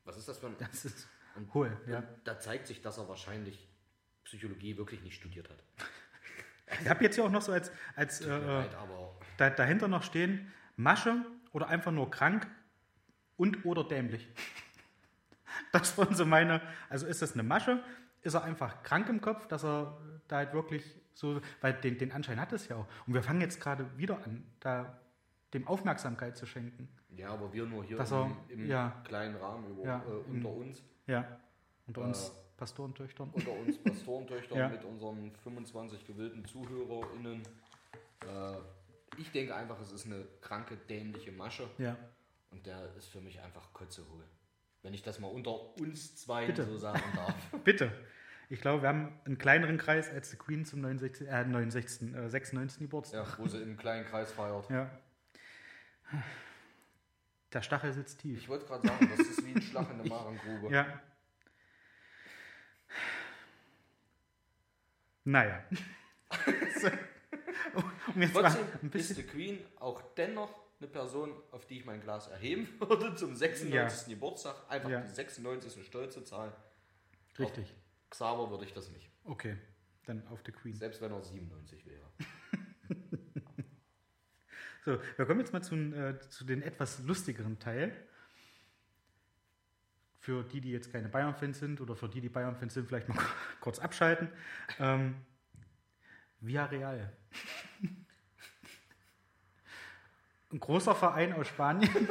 was ist das für ein. das ist hohl, ja. Da zeigt sich, dass er wahrscheinlich Psychologie wirklich nicht studiert hat. Ich habe jetzt hier auch noch so als, als äh, leid, da, dahinter noch stehen, Masche oder einfach nur krank und oder dämlich. Das waren so meine, also ist das eine Masche? Ist er einfach krank im Kopf, dass er da halt wirklich so, weil den, den Anschein hat es ja auch. Und wir fangen jetzt gerade wieder an, da dem Aufmerksamkeit zu schenken. ja, aber wir nur hier Dass im, er- im ja. kleinen Rahmen über, Ja, äh, unter uns, Ja, unter uns Äh, Pastorentöchtern. unter uns Pastorentöchtern Ja. mit unseren 25 gewillten ZuhörerInnen. Äh, ich denke einfach, es ist eine kranke, dämliche Masche. Ja, Und der ist für mich einfach kotzehohl. Wenn ich das mal unter uns zwei so sagen darf. Bitte. Ich glaube, wir haben einen kleineren Kreis als die Queen zum 69, äh, 69, äh, 96. Geburtstag. ja, wo sie im kleinen Kreis feiert. Ja. Der Stachel sitzt tief. Ich wollte gerade sagen, das ist wie ein Schlag in der Magengrube. Ja. Naja. so. Um jetzt mal Trotzdem ein ist bisschen. die Queen auch dennoch eine Person, auf die ich mein Glas erheben würde zum 96. Geburtstag. Einfach Ja. die 96 ist eine stolze Zahl. Richtig. Xaver würde ich das nicht. Okay. Dann auf die Queen. Selbst wenn er 97 wäre. So, wir kommen jetzt mal zu, äh, zu den etwas lustigeren Teil. Für die, die jetzt keine Bayern-Fans sind oder für die, die Bayern-Fans sind, vielleicht mal kurz abschalten. Ähm, Villarreal. Ein großer Verein aus Spanien.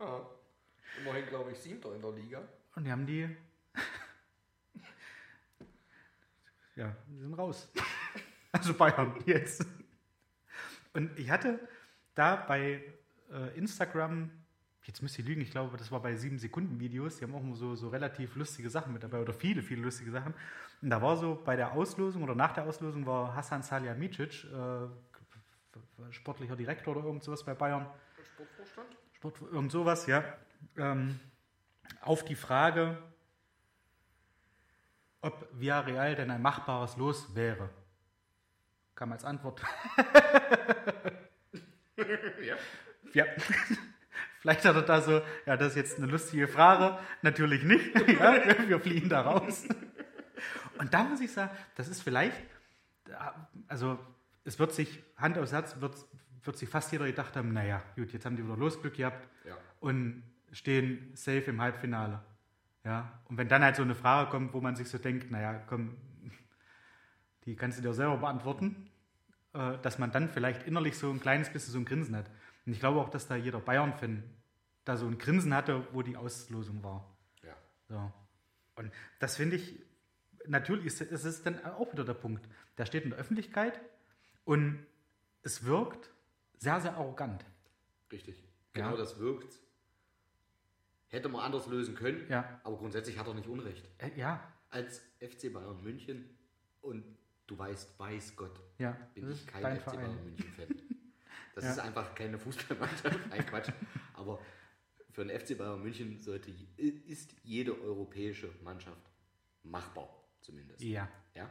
Ja. Immerhin, glaube ich, siebter in der Liga. Und die haben die. Ja, die sind raus. Also Bayern jetzt. Und ich hatte da bei äh, Instagram, jetzt müsst ihr lügen, ich glaube, das war bei 7 Sekunden Videos, die haben auch immer so, so relativ lustige Sachen mit dabei oder viele, viele lustige Sachen. Und da war so bei der Auslosung oder nach der Auslosung war Hassan Salihamidzic, äh, sportlicher Direktor oder irgend sowas bei Bayern, Sportvorstand? Sport, irgend sowas, ja. Ähm, auf die Frage, ob Villarreal denn ein machbares Los wäre. Kam als Antwort. Ja. Ja. Vielleicht hat er da so, ja, das ist jetzt eine lustige Frage. Natürlich nicht. Ja, wir fliegen da raus. Und da muss ich sagen, das ist vielleicht, also es wird sich, Hand aufs Herz, wird, wird sich fast jeder gedacht haben, naja, gut, jetzt haben die wieder Losglück gehabt Ja. und stehen safe im Halbfinale. Ja, und wenn dann halt so eine Frage kommt, wo man sich so denkt, naja, komm, die kannst du dir selber beantworten, äh, dass man dann vielleicht innerlich so ein kleines bisschen so ein Grinsen hat. Und ich glaube auch, dass da jeder Bayern-Fan da so ein Grinsen hatte, wo die Auslosung war. Ja. So. Und das finde ich, natürlich ist es ist dann auch wieder der Punkt. Der steht in der Öffentlichkeit und es wirkt sehr, sehr arrogant. Richtig. Ja. Genau das wirkt. Hätte man anders lösen können, Ja. aber grundsätzlich hat er nicht Unrecht. Äh, ja, Als FC Bayern München und du weißt, weiß Gott, ja. bin ich kein FC Verein. Bayern München Fan. Das Ja. ist einfach keine Fußballmannschaft, ein Quatsch. Aber für den FC Bayern München sollte, ist jede europäische Mannschaft machbar, zumindest. Ja, Ja?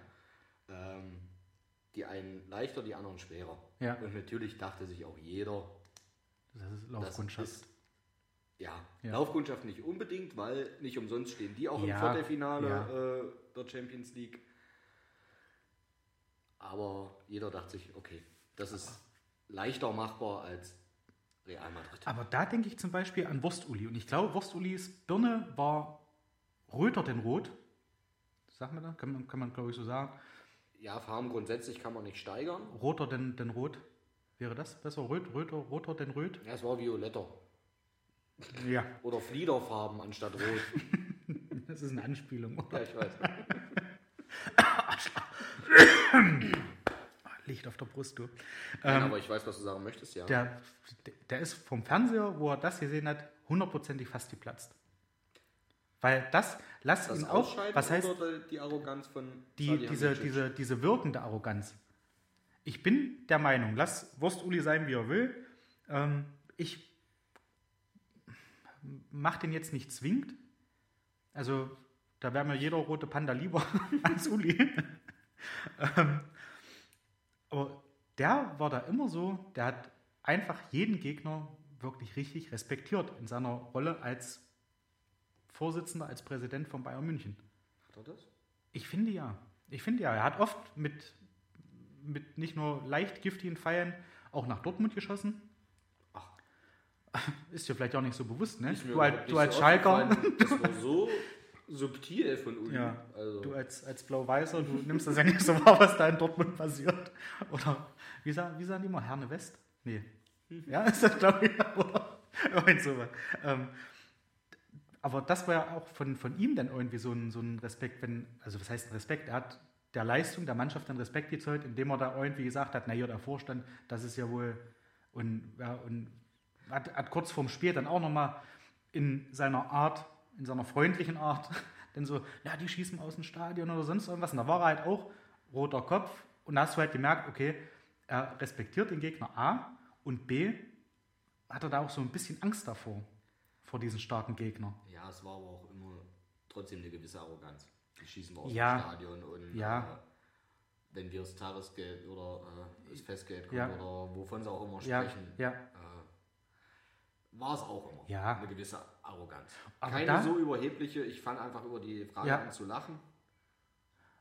Ähm, die einen leichter, die anderen schwerer. Ja. Und natürlich dachte sich auch jeder, das ist das Laufkundschaft. ist ja, Ja. Laufkundschaft nicht unbedingt, weil nicht umsonst stehen die auch Ja, im Viertelfinale äh, der Champions League. Aber jeder dachte sich, okay, das ist leichter machbar als Real Madrid. Aber da denke ich zum Beispiel an Wurstuli. Und ich glaube, Wurstulis Birne war röter denn rot. Sag mal da, kann man, kann man glaube ich so sagen. Ja, Farben grundsätzlich kann man nicht steigern. Roter denn, denn rot. Wäre das besser? Röt, röter, roter denn röt? Ja, es war violetter. Ja, Oder Fliederfarben anstatt rot. das ist eine Anspielung. ja, ich weiß. Licht auf der Brust, du. Nein, Ähm, aber ich weiß, was du sagen möchtest, ja. der, der ist vom Fernseher, wo er das gesehen hat, hundertprozentig fast geplatzt. Weil das, lass das ihn auch, was heißt, die Arroganz von die, diese, diese, diese wirkende Arroganz. Ich bin der Meinung, lass Wurst-Uli sein, wie er will. Ähm, ich mache den jetzt nicht zwingend. Also, da wäre mir jeder rote Panda lieber als Uli. ähm, aber der war da immer so, der hat einfach jeden Gegner wirklich richtig respektiert in seiner Rolle als Vorsitzender, als Präsident von Bayern München. Hat er das? Ich finde ja. Ich finde ja, er hat oft mit, mit nicht nur leicht giftigen Pfeilen auch nach Dortmund geschossen. Ach. Ist dir vielleicht auch nicht so bewusst, ne? Du, du als so Schalker. Das war so subtil von Uli. Ja, Also, du als, als Blau-Weißer, du nimmst das ja nicht so wahr, was da in Dortmund passiert. Oder wie, sa wie sagen die mal, Herne West? Nee. Ja, ist das, glaube ich, oder? Ähm, aber das war ja auch von, von ihm dann irgendwie so ein, so ein Respekt, wenn, also was heißt ein Respekt? Er hat der Leistung der Mannschaft dann Respekt gezollt, indem er da irgendwie gesagt hat, naja, der Vorstand, das ist ja wohl, und, ja, und hat, hat kurz vorm Spiel dann auch nochmal in seiner Art, in seiner freundlichen Art, dann so, ja, die schießen aus dem Stadion oder sonst irgendwas. Und da war er halt auch roter Kopf. Und da hast du halt gemerkt, okay, er respektiert den Gegner A und B hat er da auch so ein bisschen Angst davor, vor diesen starken Gegner. Ja, es war aber auch immer trotzdem eine gewisse Arroganz. Die schießen wir aus Ja. dem Stadion und Ja. äh, wenn wir das Tagesgeld oder äh, das Festgeld kommen Ja. oder wovon sie auch immer sprechen, ja. äh, war es auch immer Ja. eine gewisse Arroganz. Aber Keine da- so überhebliche, ich fange einfach über die Frage Ja. an zu lachen.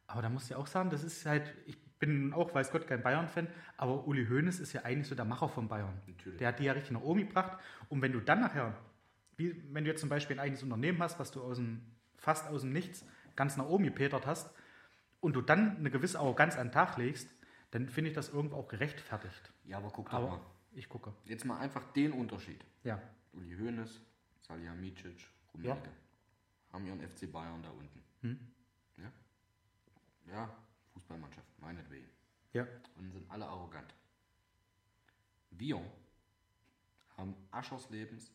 Aber da musst du ja auch sagen, das ist halt, ich bin auch, weiß Gott, kein Bayern-Fan, aber Uli Hoeneß ist ja eigentlich so der Macher von Bayern. Natürlich. Der hat die ja richtig nach oben gebracht. Und wenn du dann nachher, wie, wenn du jetzt zum Beispiel ein eigenes Unternehmen hast, was du aus dem, fast aus dem Nichts ganz nach oben gepetert hast, und du dann eine gewisse Arroganz an den Tag legst, dann finde ich das irgendwo auch gerechtfertigt. Ja, aber guck doch Aber mal. Ich gucke. Jetzt mal einfach den Unterschied. Ja. Uli Hoeneß, Salihamidzic, Rummenigge haben ihren FC Bayern da unten. Hm. Ja? ja, Fußballmannschaft, meinetwegen. Ja. Und sind alle arrogant. Wir haben Aschers Lebens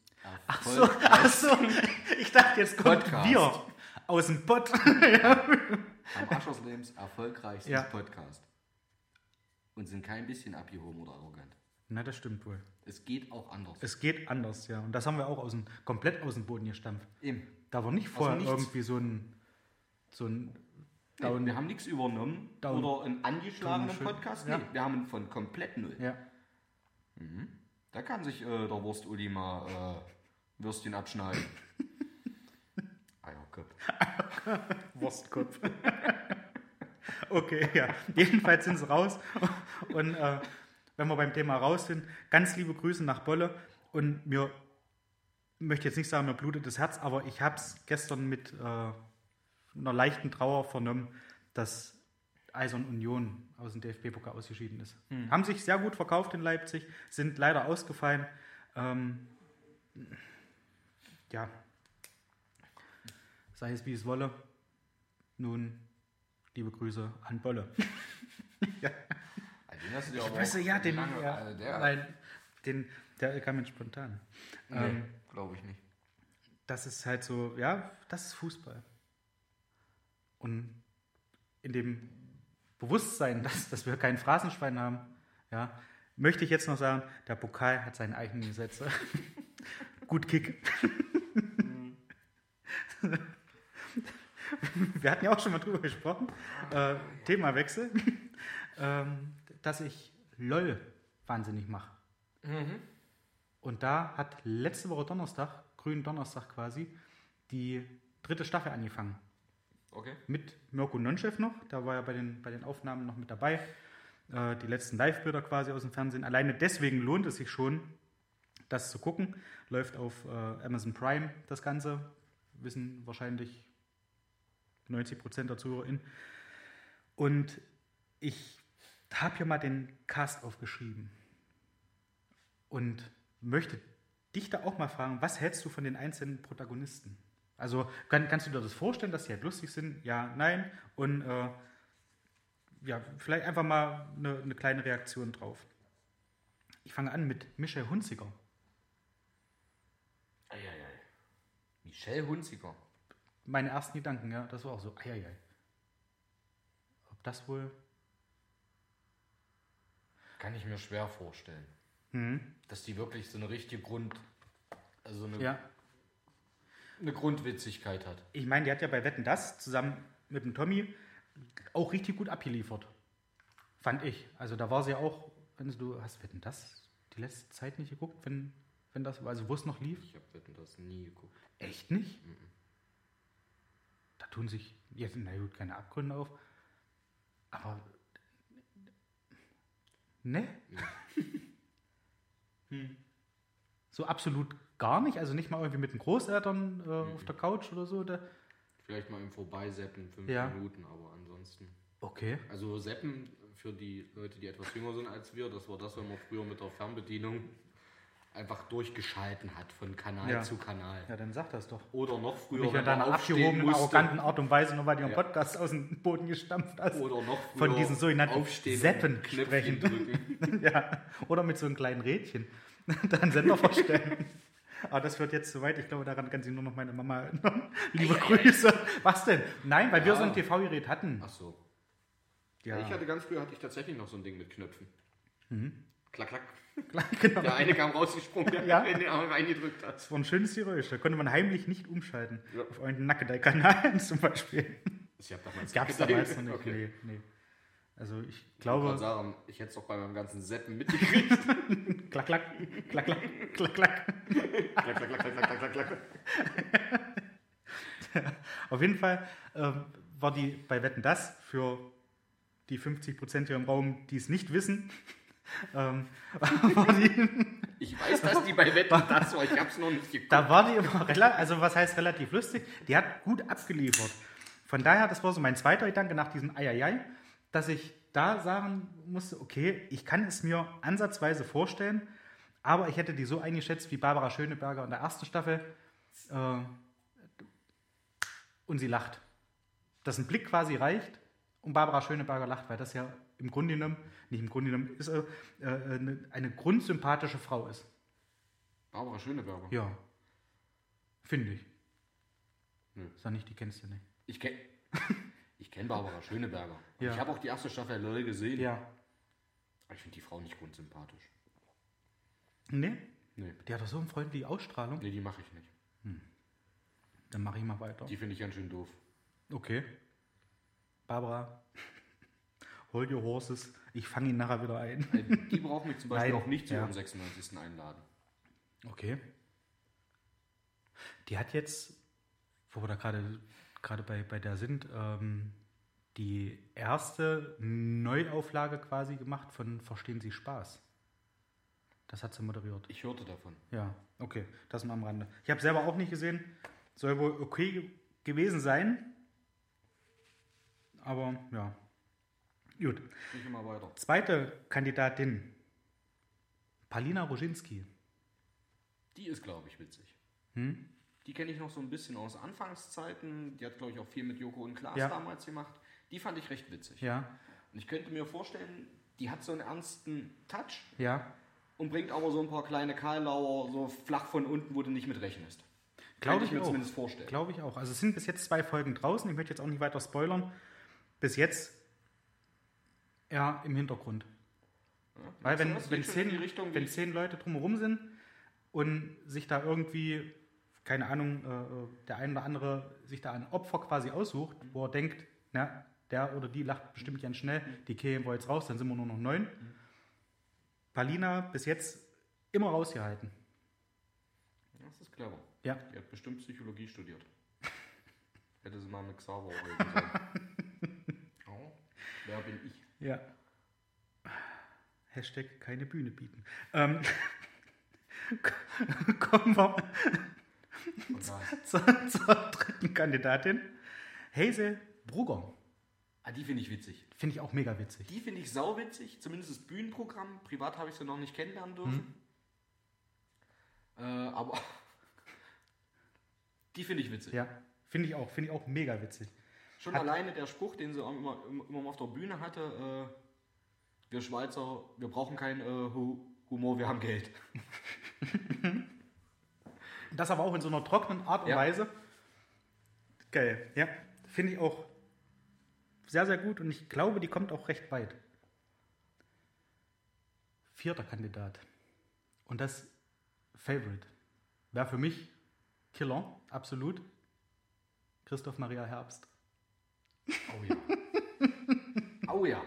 Ach so, ach so. Ich dachte, jetzt kommt Podcast. wir aus dem Pott. haben Aschers Lebens erfolgreichstes Ja. Podcast. Und sind kein bisschen abgehoben oder arrogant. Na, das stimmt wohl. Es geht auch anders. Es geht anders, ja. Und das haben wir auch aus dem, komplett aus dem Boden gestampft. Eben. Da war nicht vorher nichts. irgendwie so ein, so ein Nee, Down- wir haben nichts übernommen Down- oder einen angeschlagenen Podcast. Ja. Nee, wir haben von komplett null. ja, Da kann sich äh, der Wurst-Uli mal äh, Würstchen abschneiden. Eierkopf. Wurstkopf. okay, ja. Jedenfalls sind sie raus. Und äh, wenn wir beim Thema raus sind, ganz liebe Grüße nach Bolle. Und mir möchte jetzt nicht sagen, mir blutet das Herz, aber ich habe es gestern mit äh, einer leichten Trauer vernommen, dass Eisern Union aus dem DFB-Pokal ausgeschieden ist. Haben sich sehr gut verkauft in Leipzig, sind leider ausgefallen. Ähm, ja, sei es wie es wolle. Nun, liebe Grüße an Bolle. Also den hast du dir aber Weißt du, auch ja, den, lange, ja, also der, nein, den, der kam jetzt spontan. Ähm, nee, glaube ich nicht. das ist halt so, ja, das ist Fußball. Und in dem Bewusstsein, dass, dass wir kein Phrasenschwein haben, ja, möchte ich jetzt noch sagen, der Pokal hat seine eigenen Gesetze. Gut Kick. wir hatten ja auch schon mal drüber gesprochen, äh, Themawechsel, ähm, dass ich LOL wahnsinnig mache. Und da hat letzte Woche Donnerstag, grünen Donnerstag quasi, die dritte Staffel angefangen. Okay. Mit Mirko Nonchef noch, da war er bei den, bei den Aufnahmen noch mit dabei. Äh, die letzten Live-Bilder quasi aus dem Fernsehen. Alleine deswegen lohnt es sich schon, das zu gucken. Läuft auf äh, Amazon Prime das Ganze. Wissen wahrscheinlich 90% der ZuhörerInnen. Und ich habe hier mal den Cast aufgeschrieben und möchte dich da auch mal fragen, was hältst du von den einzelnen Protagonisten? Also kann, kannst du dir das vorstellen, dass sie halt lustig sind? Ja, nein. Und äh, ja, vielleicht einfach mal eine, eine kleine Reaktion drauf. Ich fange an mit Michel Hunziker. Eieiei. Michelle Hunziker. Meine ersten Gedanken, ja, das war auch so, eieiei. Ob das wohl... Kann ich mir schwer vorstellen. Hm, Dass die wirklich so eine richtige Grund. Also eine, ja, eine Grundwitzigkeit hat. ich meine, die hat ja bei Wetten das zusammen mit dem Tommy auch richtig gut abgeliefert. Fand ich. Also da war sie auch, wenn du hast Wetten das die letzte Zeit nicht geguckt, wenn, wenn das, also wo es noch lief? Ich habe das nie geguckt. Echt nicht? Da tun sich jetzt, na gut, keine Abgründe auf. Aber. Ne? Hm. So absolut gar nicht. Also nicht mal irgendwie mit den Großeltern äh, auf der Couch oder so. Da. Vielleicht mal im Vorbeiseppen fünf Ja. Minuten, aber ansonsten. Okay. Also Seppen für die Leute, die etwas jünger sind als wir, das war das, wenn man früher mit der Fernbedienung einfach durchgeschalten hat von Kanal Ja. zu Kanal. Ja, dann sag das doch. Oder noch früher, in wenn man aufstehen musste. arroganten Art und Weise, nur weil du ihren Ja. Podcast aus dem Boden gestampft hast. Oder noch früher Von diesen sogenannten aufstehen Seppen sprechen. drücken. ja. Oder mit so einem kleinen Rädchen. da einen Sender vorstellen. Aber das wird jetzt soweit. Ich glaube, daran kann sich nur noch meine Mama erinnern. Liebe Grüße. Was denn? Nein, weil wir Ja. so ein TV-Gerät hatten. Ach so. Ja, Ich hatte ganz früher hatte ich tatsächlich noch so ein Ding mit Knöpfen. Klack, klack. genau. Der eine kam rausgesprungen, der Ja. in den Arm reingedrückt hat. Das war ein schönes Geräusch. Da konnte man heimlich nicht umschalten. Ja. Auf irgendeinen Nackedei-Kanal zum Beispiel. Ich damals Gab es damals noch nicht. Okay. Nee, nee. Also ich Ich glaube. gerade sagen, ich hätte es doch bei meinem ganzen Seppen mitgekriegt. Klack, klack, klack, klack, klack, klack. klack, klack, klack, klack, klack, klack, klack. Auf jeden Fall ähm, war die bei Wetten das für die 50% hier im Raum, die es nicht wissen, ähm, die, Ich weiß, dass die bei Wetten das war. Ich hab's noch nicht geguckt. da war die immer relativ, also was heißt relativ lustig, die hat gut abgeliefert. Von daher, das war so mein zweiter Gedanke nach diesem Eieiei, dass ich da sagen musste, okay, ich kann es mir ansatzweise vorstellen, aber ich hätte die so eingeschätzt wie Barbara Schöneberger in der ersten Staffel äh, und sie lacht. Dass ein Blick quasi reicht und Barbara Schöneberger lacht, weil das ja im Grunde genommen, nicht im Grunde genommen, ist, äh, äh, eine, eine grundsympathische Frau ist. Barbara Schöneberger. Ja. Finde ich. Nö. Sag nicht, die kennst du nicht. Ich kenne ich kenn Barbara Schöneberger. Ja. Ich habe auch die erste Staffel LOL gesehen. Ja. Aber ich finde die Frau nicht grundsympathisch. Nee? Nee. Die hat doch so eine freundliche Ausstrahlung. Nee, die mache ich nicht. Dann mache ich mal weiter. Die finde ich ganz schön doof. Okay. Barbara, hold your horses. Ich fange ihn nachher wieder ein. Äh, Die brauchen mich zum Beispiel Nein. auch nicht zu Ja. ihrem 96. einladen. Okay. Die hat jetzt, wo wir da gerade gerade bei, bei der sind, ähm, die erste Neuauflage quasi gemacht von Verstehen Sie Spaß. Das hat sie moderiert. Ich hörte davon. Ja, okay, das mal am Rande. Ich habe selber auch nicht gesehen. Soll wohl okay ge- gewesen sein. Aber ja. Gut. Ich immer weiter. Zweite Kandidatin. Palina Roginski. Die ist, glaube ich, witzig. Hm? Die kenne ich noch so ein bisschen aus Anfangszeiten. Die hat, glaube ich, auch viel mit Joko und Klaas Ja. damals gemacht. Die fand ich recht witzig. Ja, Und ich könnte mir vorstellen, die hat so einen ernsten Touch ja. und bringt aber so ein paar kleine Karlauer so flach von unten, wo du nicht mit rechnest. Glaube Könnte ich mir auch. zumindest vorstellen. Glaube ich auch. Also es sind bis jetzt zwei Folgen draußen. Ich möchte jetzt auch nicht weiter spoilern. Bis jetzt eher im Hintergrund. Ja, Weil wenn, wenn, zehn, Richtung, wenn zehn Leute drumherum sind und sich da irgendwie, keine Ahnung, äh, der eine oder andere sich da ein Opfer quasi aussucht, wo er denkt, na, der oder die lacht bestimmt ganz schnell, die kämen wir jetzt raus, dann sind wir nur noch neun. Palina bis jetzt immer rausgehalten. das ist clever. Ja, Die hat bestimmt Psychologie studiert. Hätte sie mal mit Xaver reden sollen. oh, wer bin ich? Ja. Hashtag keine Bühne bieten. Ähm, kommen wir zur, zur dritten Kandidatin. Hazel Brugger. ah, die finde ich witzig. Finde ich auch mega witzig. Die finde ich sauwitzig, zumindest das Bühnenprogramm. Privat habe ich sie noch nicht kennenlernen dürfen. Hm. Äh, aber die finde ich witzig. Ja, finde ich auch. Finde ich auch mega witzig. Schon Hat- alleine der Spruch, den sie immer, immer, auf der Bühne hatte, äh, wir Schweizer, wir brauchen keinen äh, Hu- Humor, wir haben Geld. Das aber auch in so einer trockenen Art und Ja. Weise. Geil. Ja, finde ich auch sehr, sehr gut und ich glaube, die kommt auch recht weit. Vierter Kandidat. Und das Favorite. Wäre für mich Killer, absolut. Christoph Maria Herbst. Oh ja. oh ja.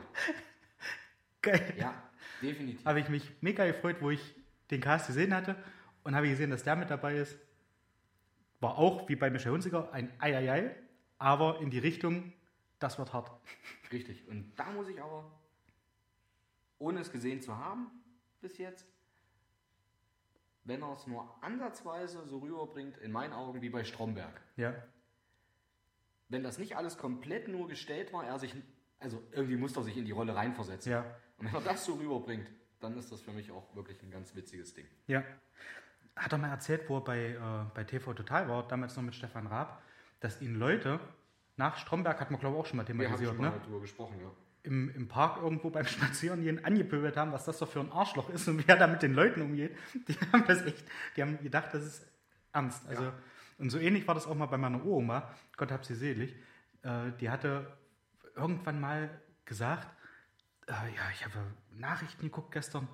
Geil. Ja, definitiv. habe ich mich mega gefreut, wo ich den Cast gesehen hatte und habe gesehen, dass der mit dabei ist. War auch, wie bei Michael Hunziker, ein Eieiei, aber in die Richtung, das wird hart. Richtig. Und da muss ich aber, ohne es gesehen zu haben bis jetzt, wenn er es nur ansatzweise so rüberbringt, in meinen Augen wie bei Stromberg. Ja, Wenn das nicht alles komplett nur gestellt war, er sich, also irgendwie muss er sich in die Rolle reinversetzen. ja, Und wenn er das so rüberbringt, dann ist das für mich auch wirklich ein ganz witziges Ding. ja. Hat er mal erzählt, wo er bei, äh, bei TV Total war, damals noch mit Stefan Raab, dass ihn Leute nach Stromberg hat man, glaube ich, auch schon mal Wir haben thematisiert, schon mal ne? darüber gesprochen, ja. Im, Im Park irgendwo beim Spazierengehen angepöbelt haben, was das doch für ein Arschloch ist und wie er da mit den Leuten umgeht. Die haben das echt, die haben gedacht, das ist ernst. Also, Ja. Und so ähnlich war das auch mal bei meiner Oma, Gott hab sie selig. Äh, die hatte irgendwann mal gesagt, äh, ja, ich habe Nachrichten geguckt gestern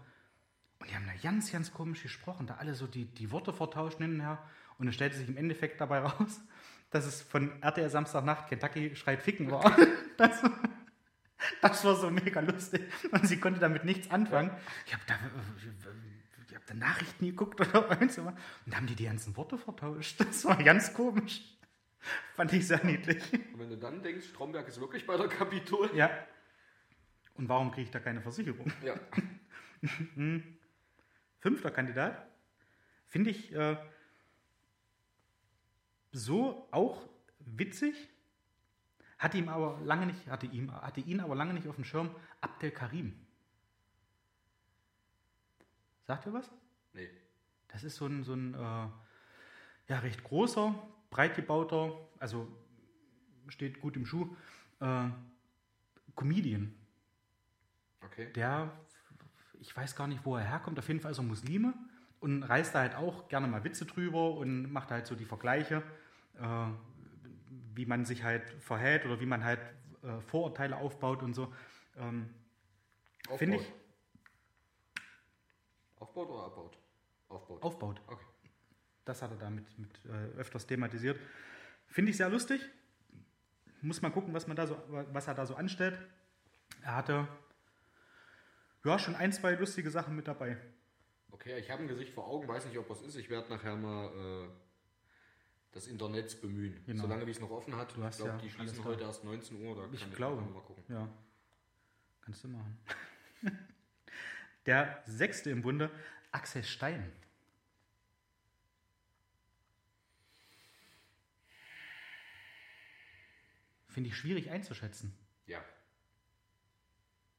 und die haben da ganz, ganz komisch gesprochen, da alle so die, die Worte vertauscht hin und her. Und es stellte sich im Endeffekt dabei raus, dass es von RTL Samstagnacht Kentucky schreit Ficken war. Das, das war so mega lustig. Und sie konnte damit nichts anfangen. Ich habe da, ich hab da Nachrichten geguckt oder irgend so. Und da haben die die ganzen Worte vertauscht. Das war ganz komisch. Fand ich sehr niedlich. Und wenn du dann denkst, Stromberg ist wirklich bei der Kapitol. Ja. Und warum kriege ich da keine Versicherung? Ja. Fünfter Kandidat. Finde ich äh, so auch witzig. Hatte ihm aber lange nicht, hatte ihm, hatte ihn aber lange nicht auf dem Schirm. Abdel Karim. Sagt ihr was? Nee. Das ist so ein, so ein äh, ja, recht großer, breit gebauter, also steht gut im Schuh, äh, Comedian. Okay. Der, ich weiß gar nicht, wo er herkommt, auf jeden Fall ist er Muslime und reißt da halt auch gerne mal Witze drüber und macht halt so die Vergleiche, äh, wie man sich halt verhält oder wie man halt äh, Vorurteile aufbaut und so. Ähm, Finde ich Aufbaut oder abbaut? Aufbaut. aufbaut. Okay. Das hat er da mit, äh, öfters thematisiert. Finde ich sehr lustig. Muss mal gucken, was, man da so, was er da so anstellt. Er hatte ja schon ein, zwei lustige Sachen mit dabei. Okay, ich habe ein Gesicht vor Augen, weiß nicht, ob was ist. Ich werde nachher mal äh, das Internet bemühen. Genau. Solange wie es noch offen hat. Du hast ich glaube, ja die schließen heute erst 19 Uhr. Da Ich kann glaube. nachher Mal gucken. Ja, kannst du machen. Der sechste im Bunde, Axel Stein. Finde ich schwierig einzuschätzen. Ja.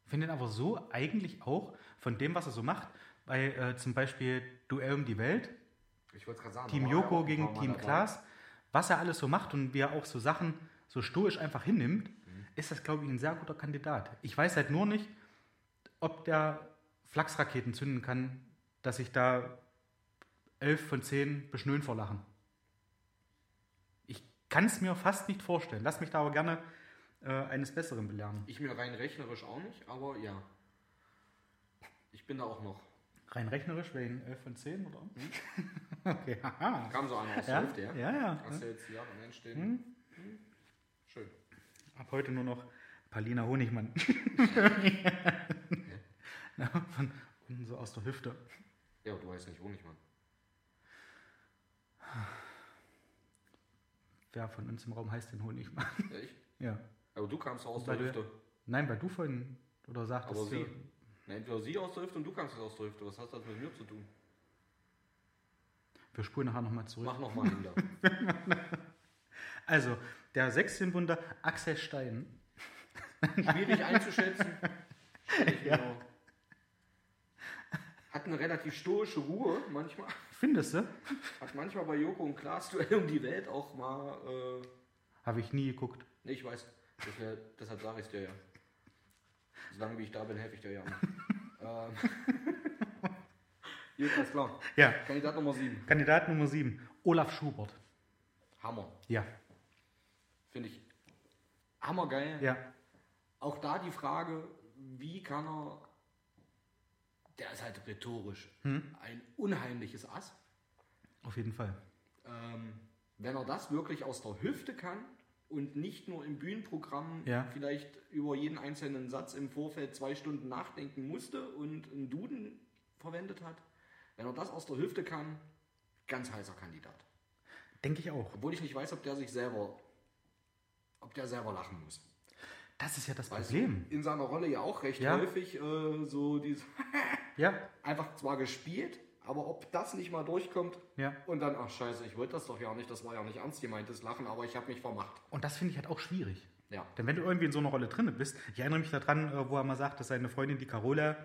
Finde ihn aber so eigentlich auch von dem, was er so macht, bei äh, zum Beispiel Duell um die Welt, Ich wollte gerade sagen. Team Joko gegen Team. Klaas, was er alles so macht und wie er auch so Sachen so stoisch einfach hinnimmt, Mhm. ist das, glaube ich, ein sehr guter Kandidat. Ich weiß halt nur nicht, ob der Flachsraketen zünden kann, dass sich da elf von zehn beschnöen vor Lachen. Ich kann es mir fast nicht vorstellen. Lass mich da aber gerne äh, eines Besseren belehren. Ich mir rein rechnerisch auch nicht, aber ja. Ich bin da auch noch. Rein rechnerisch wäre ihn 11 von 10, oder? okay, haha. Kam so einer aus Ja, der Hälfte, ja? ja, ja. Hast du jetzt die Jahre entstehen? Hm. Schön. Ab heute nur noch Palina Honigmann. Na, von, von so aus der Hüfte. Ja, du weißt nicht, wo nicht, Mann. Wer von uns im Raum heißt denn Honigmann? Ja, ich. ja. Aber du kamst aus Weil der du- Hüfte. Nein, weil du vorhin oder sagtest. Aber sie. ja, Na, entweder sie aus der Hüfte und du kamst aus der Hüfte. Was hat das mit mir zu tun? Wir spulen nachher nochmal zurück. Mach nochmal hinter. Also, der sechste im Bunde, Axel Stein. Schwierig einzuschätzen. Schwierig, genau. Hat eine relativ stoische Ruhe manchmal. Findest du? Hat manchmal bei Joko und Klaas Duell um die Welt auch mal. Äh, Habe ich nie geguckt. nee, ich weiß. Deshalb, deshalb sage ich es dir ja. Solange wie ich da bin, helfe ich dir ja. ähm. Gut, alles klar. Ja, Kandidat Nummer 7. Kandidat Nummer 7, Olaf Schubert. Hammer. Ja, Finde ich hammergeil. ja, Auch da die Frage, wie kann er. Der ist halt rhetorisch Hm. ein unheimliches Ass. auf jeden Fall. Ähm, wenn er das wirklich aus der Hüfte kann und nicht nur im Bühnenprogramm Ja. vielleicht über jeden einzelnen Satz im Vorfeld zwei Stunden nachdenken musste und einen Duden verwendet hat, wenn er das aus der Hüfte kann, ganz heißer Kandidat. Denke ich auch. Obwohl ich nicht weiß, ob der sich selber, ob der selber lachen muss. Das ist ja das Weißt Problem. du, in seiner Rolle ja auch recht Ja. häufig äh, so dieses Ja, einfach zwar gespielt, aber ob das nicht mal durchkommt ja. und dann, ach scheiße, ich wollte das doch ja nicht, das war ja nicht ernst gemeintes Lachen, aber ich habe mich vermacht. Und das finde ich halt auch schwierig. Ja. Denn wenn du irgendwie in so einer Rolle drin bist, ich erinnere mich daran, äh, wo er mal sagt, dass seine Freundin, die Carola,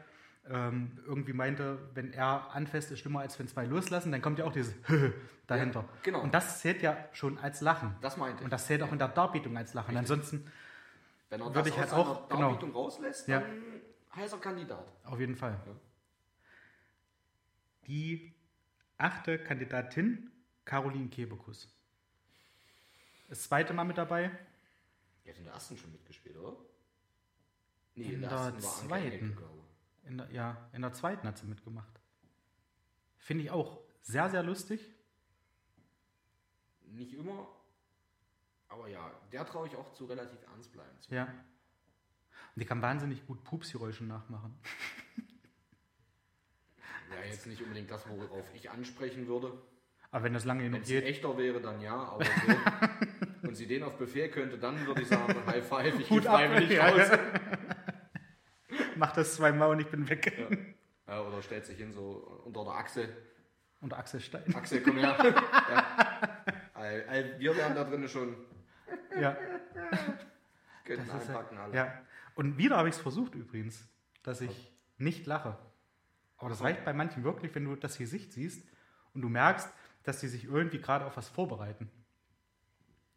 ähm, irgendwie meinte, wenn er anfasst, ist schlimmer, als wenn zwei loslassen, dann kommt ja auch dieses dahinter. genau. Und das zählt ja schon als Lachen. Das meinte ich. Und das zählt auch in der Darbietung als Lachen. Richtig. Ansonsten, Wenn er würde das ich halt auch- genau. Darbietung rauslässt, Ja. dann heißer Kandidat. auf jeden Fall. Ja. Die achte Kandidatin, Caroline Kebekus. Das zweite Mal mit dabei. Die hat in der ersten schon mitgespielt, oder? Nee, In der war Anke zweiten. In der, ja, in der zweiten hat sie mitgemacht. Finde ich auch sehr, sehr lustig. Nicht immer, aber ja, der traue ich auch zu relativ ernst bleiben. zu. Ja. Und die kann wahnsinnig gut Pupsgeräusche nachmachen. Ja, jetzt nicht unbedingt das, worauf ich ansprechen würde. Aber wenn das lange Wenn genug es geht, echter wäre, dann ja, aber so. und sie den auf Befehl könnte, dann würde ich sagen, High Five, ich gehe freiwillig Ja, raus. macht das zweimal und ich bin weg. Ja, oder stellt sich hin so unter der Achse. Unter Axel Stein. Axel, komm her. ja. Wir wären da drinnen schon. Ja, Könnten das einpacken alle. ja. Und wieder habe ich es versucht übrigens, dass ich nicht lache. Aber das reicht bei manchen wirklich, wenn du das Gesicht siehst und du merkst, dass die sich irgendwie gerade auf was vorbereiten.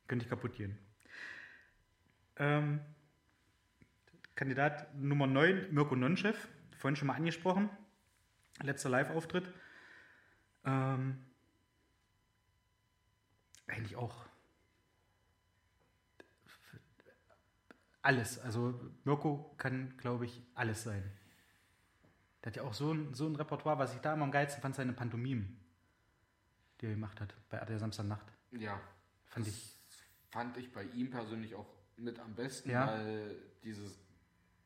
Könnte ich kaputt gehen. Ähm, Kandidat Nummer 9, Mirko Nonchev, vorhin schon mal angesprochen. Letzter Live-Auftritt. Ähm, eigentlich auch alles. Also Mirko kann, glaube ich, alles sein. Der hat ja auch so ein, so ein Repertoire, was ich da immer am geilsten fand, seine Pantomimen, die er gemacht hat bei RTL Samstagnacht. Ja, Fand das ich, fand ich bei ihm persönlich auch mit am besten, Ja. weil dieses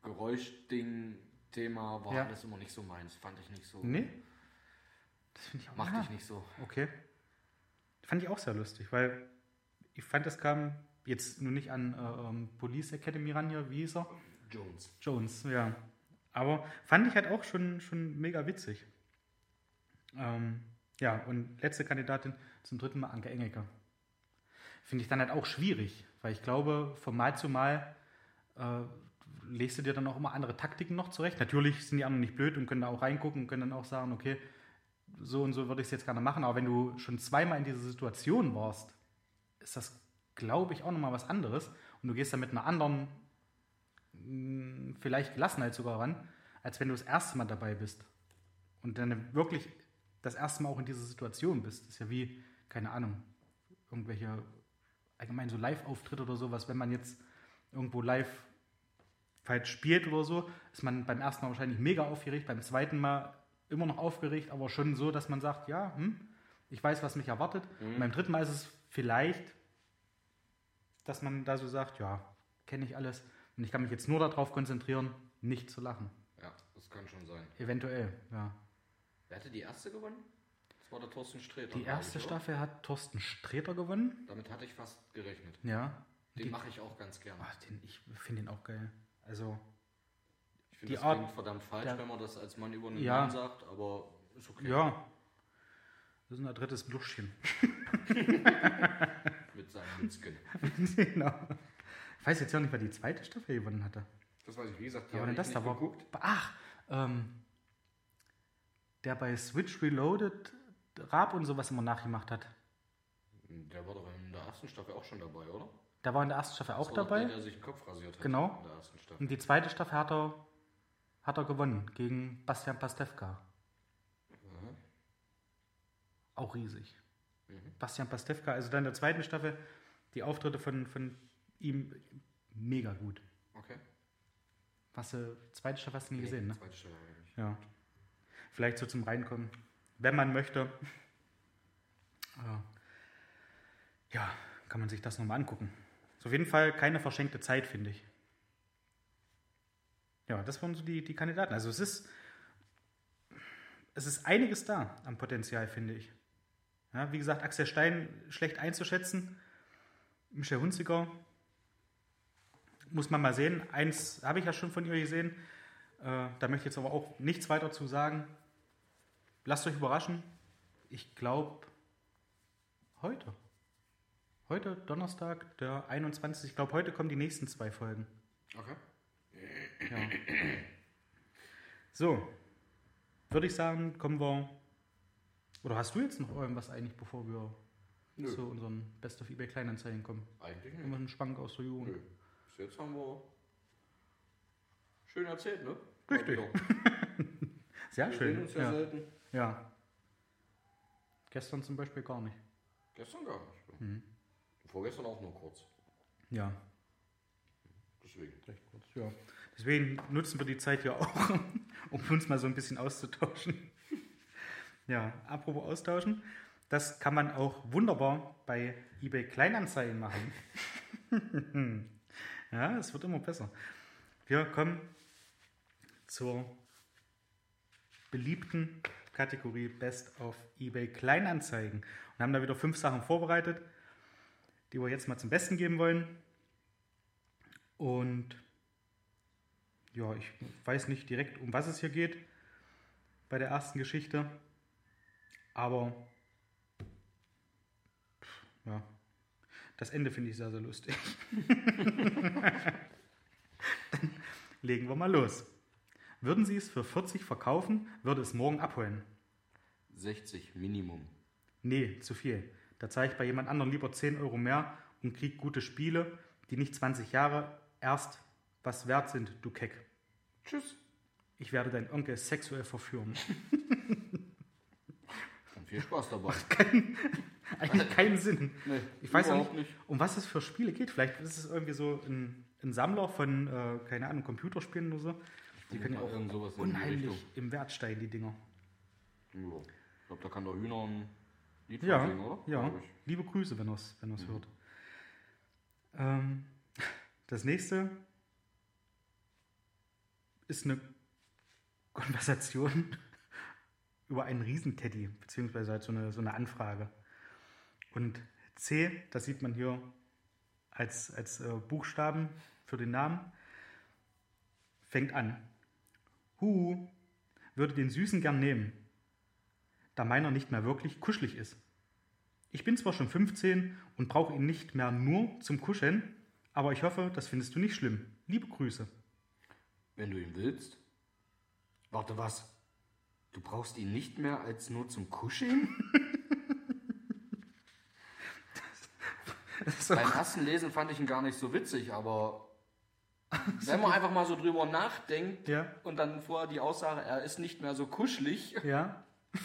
Geräuschding-Thema war Ja. alles immer nicht so meins. Fand ich nicht so. nee, das finde ich auch Machte ich nicht so. Okay. Fand ich auch sehr lustig, weil ich fand, es kam jetzt nur nicht an äh, ähm, Police Academy ran hier, wie hieß er? Jones. Jones, ja. Aber fand ich halt auch schon, schon mega witzig. Ähm, ja, und letzte Kandidatin zum dritten Mal Anke Engelke. Finde ich dann halt auch schwierig, weil ich glaube, von Mal zu Mal äh, legst du dir dann auch immer andere Taktiken noch zurecht. Natürlich sind die anderen nicht blöd und können da auch reingucken und können dann auch sagen, okay, so und so würde ich es jetzt gerne machen. Aber wenn du schon zweimal in dieser Situation warst, ist das, glaube ich, auch nochmal was anderes. Und du gehst dann mit einer anderen mh, vielleicht Gelassenheit sogar ran, als wenn du das erste Mal dabei bist. Und dann wirklich das erste Mal auch in dieser Situation bist. Das ist ja wie, keine Ahnung, irgendwelche allgemein so Live-Auftritte oder sowas. Wenn man jetzt irgendwo live falsch spielt oder so, ist man beim ersten Mal wahrscheinlich mega aufgeregt, beim zweiten Mal immer noch aufgeregt, aber schon so, dass man sagt, ja, hm, ich weiß, was mich erwartet. Und beim dritten Mal ist es vielleicht, dass man da so sagt, ja, kenne ich alles und ich kann mich jetzt nur darauf konzentrieren, nicht zu lachen. Ja, das kann schon sein. Eventuell, ja. Wer hatte die erste gewonnen? Das war der Thorsten Sträter. Die erste ich? Staffel hat Thorsten Sträter gewonnen. Damit hatte ich fast gerechnet. Ja. Den mache ich auch ganz gerne. Ach, den, ich finde den auch geil. Also, Ich finde, die das Art- klingt verdammt falsch, der- wenn man das als Mann über einen Ja. Mann sagt, aber ist okay. ja. Das ist ein drittes Bluschen. Mit seinem Mützken. genau. Ich weiß jetzt ja nicht, wer die zweite Staffel gewonnen hatte. Das weiß ich, wie gesagt, die Ja, habe ich das nicht da war. geguckt. Ach, ähm, der bei Switch Reloaded Rap und sowas immer nachgemacht hat. Der war doch in der ersten Staffel auch schon dabei, oder? Der war in der ersten Staffel auch war dabei. Der, der sich den Kopf rasiert hat. Genau. Und die zweite Staffel hat er, hat er gewonnen gegen Bastian Pastewka. Mhm. Auch riesig. Mhm. Bastian Pastewka, also dann in der zweiten Staffel, die Auftritte von, von ihm mega gut. Okay. Was du, zweite Staffel hast du nie Nee, gesehen, ne? Zweite Staffel habe ich nicht. Ja. Vielleicht so zum Reinkommen, wenn man möchte. Äh, Ja, kann man sich das nochmal angucken. Ist auf jeden Fall keine verschenkte Zeit, finde ich. Ja, das waren so die, die Kandidaten. Also es ist, es ist einiges da am Potenzial, finde ich. Ja, wie gesagt, Axel Stein schlecht einzuschätzen. Michel Hunziker muss man mal sehen. Eins habe ich ja schon von ihr gesehen. Äh, da möchte ich jetzt aber auch nichts weiter zu sagen. Lasst euch überraschen. Ich glaube, heute. Heute, Donnerstag, der 21. Ich glaube, heute kommen die nächsten zwei Folgen. Okay. Ja. So, würde ich sagen, kommen wir. Oder hast du jetzt noch irgendwas eigentlich, bevor wir Nö. zu unseren Best of eBay Kleinanzeigen kommen? Eigentlich Immer einen Schwank aus der Jugend. Nö. Bis jetzt haben wir schön erzählt, ne? Richtig. Wieder. Sehr Wir sehen schön. uns ja, Ja. selten. ja. Gestern zum Beispiel gar nicht. Gestern gar nicht. Mhm. Vorgestern auch nur kurz. Ja, Deswegen. recht kurz. Ja. Deswegen nutzen wir die Zeit ja auch, um uns mal so ein bisschen auszutauschen. Ja, apropos austauschen, das kann man auch wunderbar bei eBay Kleinanzeigen machen. ja, es wird immer besser. Wir kommen zur beliebten Kategorie Best of eBay Kleinanzeigen und haben da wieder fünf Sachen vorbereitet, die wir jetzt mal zum Besten geben wollen. Und ja, ich weiß nicht direkt, um was es hier geht bei der ersten Geschichte, aber ja, das Ende finde ich sehr, sehr lustig. Dann legen wir mal los. Würden Sie es für 40 verkaufen, würde es morgen abholen. 60 Minimum. Nee, zu viel. Da zahle ich bei jemand anderem lieber 10 Euro mehr und kriege gute Spiele, die nicht 20 Jahre erst was wert sind, du Keck. Tschüss. Ich werde deinen Onkel sexuell verführen. Viel Spaß dabei. Eigentlich keinen Sinn. Nee, Ich weiß auch nicht, um was es für Spiele geht. Vielleicht ist es irgendwie so ein, ein Sammler von, äh, keine Ahnung, Computerspielen oder so. Die können ja auch unheimlich im Wert steigen, die Dinger. Jo. Ich glaube, da kann der Hühner ein Lied Ja, singen, oder? ja. Liebe Grüße, wenn er es wenn er's Mhm. hört. Ähm, das nächste ist eine Konversation über einen Riesenteddy, beziehungsweise halt so eine, so eine Anfrage. Und C, das sieht man hier als, als äh, Buchstaben für den Namen, fängt an. Hu, würde den Süßen gern nehmen, da meiner nicht mehr wirklich kuschelig ist. Ich bin zwar schon 15 und brauche ihn nicht mehr nur zum Kuscheln, aber ich hoffe, das findest du nicht schlimm. Liebe Grüße. Wenn du ihn willst. Warte, was? Du brauchst ihn nicht mehr als nur zum Kuscheln? So, Beim ersten Lesen fand ich ihn gar nicht so witzig, aber wenn man einfach mal so drüber nachdenkt ja, und dann vorher die Aussage, er ist nicht mehr so kuschelig, ja.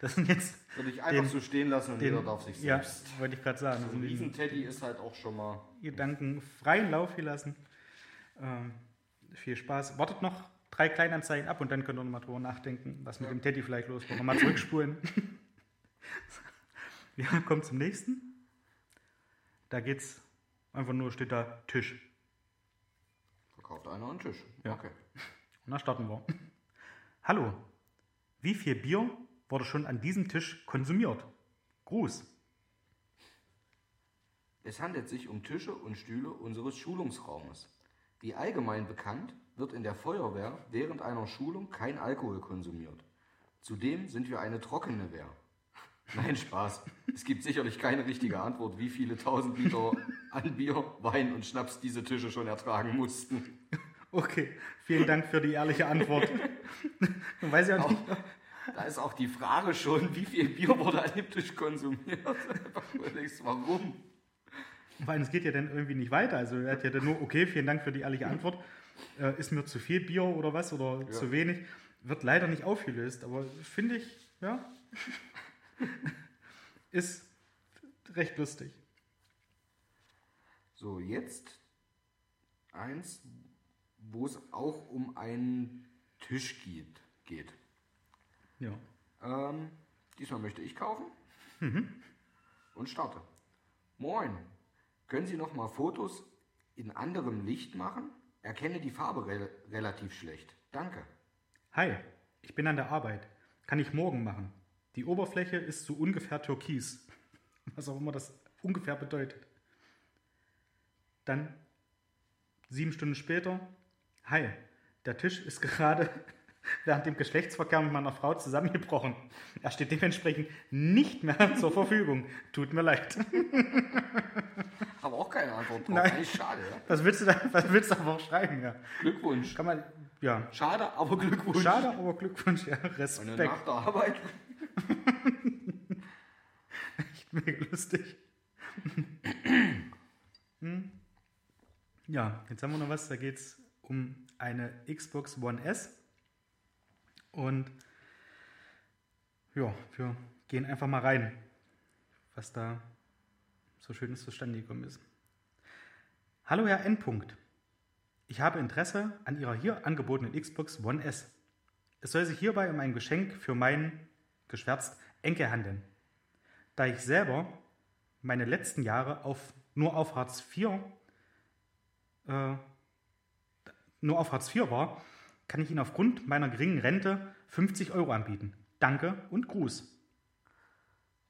Das sind jetzt würde ich einfach Den- so stehen lassen und den, jeder darf sich ja, selbst. wollte ich gerade sagen, So ein Riesenteddy ist halt auch schon mal. Gedanken freien Lauf hier lassen. Ähm, viel Spaß. Wartet noch drei Kleinanzeigen ab und dann könnt ihr noch mal drüber nachdenken, was mit Ja. dem Teddy vielleicht los war. Nochmal zurückspulen. Wir kommen zum nächsten. Da geht's einfach nur, steht da Tisch. Verkauft einer einen Tisch. Ja. Okay. Und da starten wir. Hallo, wie viel Bier wurde schon an diesem Tisch konsumiert? Gruß. Es handelt sich um Tische und Stühle unseres Schulungsraumes. Wie allgemein bekannt, wird in der Feuerwehr während einer Schulung kein Alkohol konsumiert. Zudem sind wir eine trockene Wehr. Nein, Spaß. Es gibt sicherlich keine richtige Antwort, wie viele tausend Liter an Bier, Wein und Schnaps diese Tische schon ertragen mussten. Okay, vielen Dank für die ehrliche Antwort. Man weiß ja Auch, nicht. da ist auch die Frage schon, wie viel Bier wurde an dem Tisch konsumiert. Warum? Vor allem, es geht ja dann irgendwie nicht weiter. Also er hat ja dann nur, okay, vielen Dank für die ehrliche Antwort. Äh, ist mir zu viel Bier oder was oder Ja. zu wenig? Wird leider nicht aufgelöst, aber finde ich, ja, ist recht lustig. So, jetzt eins, wo es auch um einen Tisch geht. geht. Ja. Ähm, diesmal möchte ich kaufen und starte. Moin, können Sie noch mal Fotos in anderem Licht machen? Erkenne die Farbe rel relativ schlecht. Danke. Hi, ich bin an der Arbeit. Kann ich morgen machen. Die Oberfläche ist so ungefähr türkis. Was auch immer das ungefähr bedeutet. Dann sieben Stunden später. Hi, der Tisch ist gerade während dem Geschlechtsverkehr mit meiner Frau zusammengebrochen. Er steht dementsprechend nicht mehr zur Verfügung. Tut mir leid. Auch keine Antwort drauf. Nein. Eigentlich schade, ja? Was willst du da, was willst du aber auch schreiben, ja? Glückwunsch. Kann man, ja. Schade, aber Glückwunsch. Schade, aber Glückwunsch, ja. Und Respekt. nach der Arbeit. Mega lustig. Hm. Ja, jetzt haben wir noch was, da geht es um eine Xbox One S. Und ja, wir gehen einfach mal rein, was da so schönes zustande gekommen ist. Hallo Herr N. -Punkt. Ich habe Interesse an Ihrer hier angebotenen Xbox One S. Es soll sich hierbei um ein Geschenk für meinen, geschwärzt, Enkel handeln. Da ich selber meine letzten Jahre auf, nur auf Hartz IV äh, nur auf Hartz IV war, kann ich Ihnen aufgrund meiner geringen Rente 50 Euro anbieten. Danke und Gruß.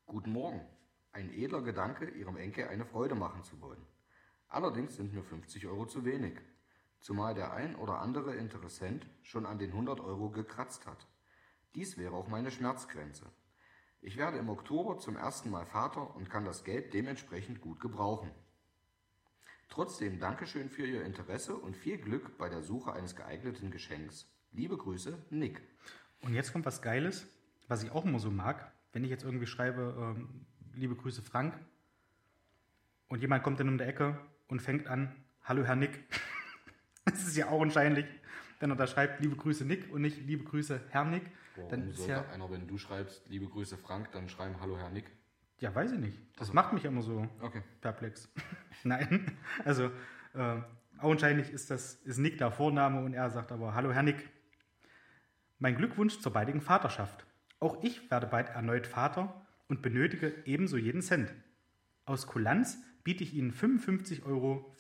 Guten Morgen. Ein edler Gedanke, Ihrem Enkel eine Freude machen zu wollen. Allerdings sind mir 50 Euro zu wenig. Zumal der ein oder andere Interessent schon an den 100 Euro gekratzt hat. Dies wäre auch meine Schmerzgrenze. Ich werde im Oktober zum ersten Mal Vater und kann das Geld dementsprechend gut gebrauchen. Trotzdem Dankeschön für Ihr Interesse und viel Glück bei der Suche eines geeigneten Geschenks. Liebe Grüße, Nick. Und jetzt kommt was Geiles, was ich auch immer so mag. Wenn ich jetzt irgendwie schreibe, ähm, liebe Grüße Frank, und jemand kommt dann um die Ecke und fängt an, hallo Herr Nick. Das ist ja auch wahrscheinlich, wenn er da schreibt, liebe Grüße Nick und nicht liebe Grüße Herr Nick. Dann Warum ist sollte ja, einer, wenn du schreibst, liebe Grüße Frank, dann schreiben Hallo Herr Nick? ja, weiß ich nicht. Das Also- macht mich immer so Okay. perplex. Nein, also äh, augenscheinlich ist das ist Nick der Vorname und er sagt aber Hallo Herr Nick. Mein Glückwunsch zur baldigen Vaterschaft. Auch ich werde bald erneut Vater und benötige ebenso jeden Cent. Aus Kulanz biete ich Ihnen 55,50 Euro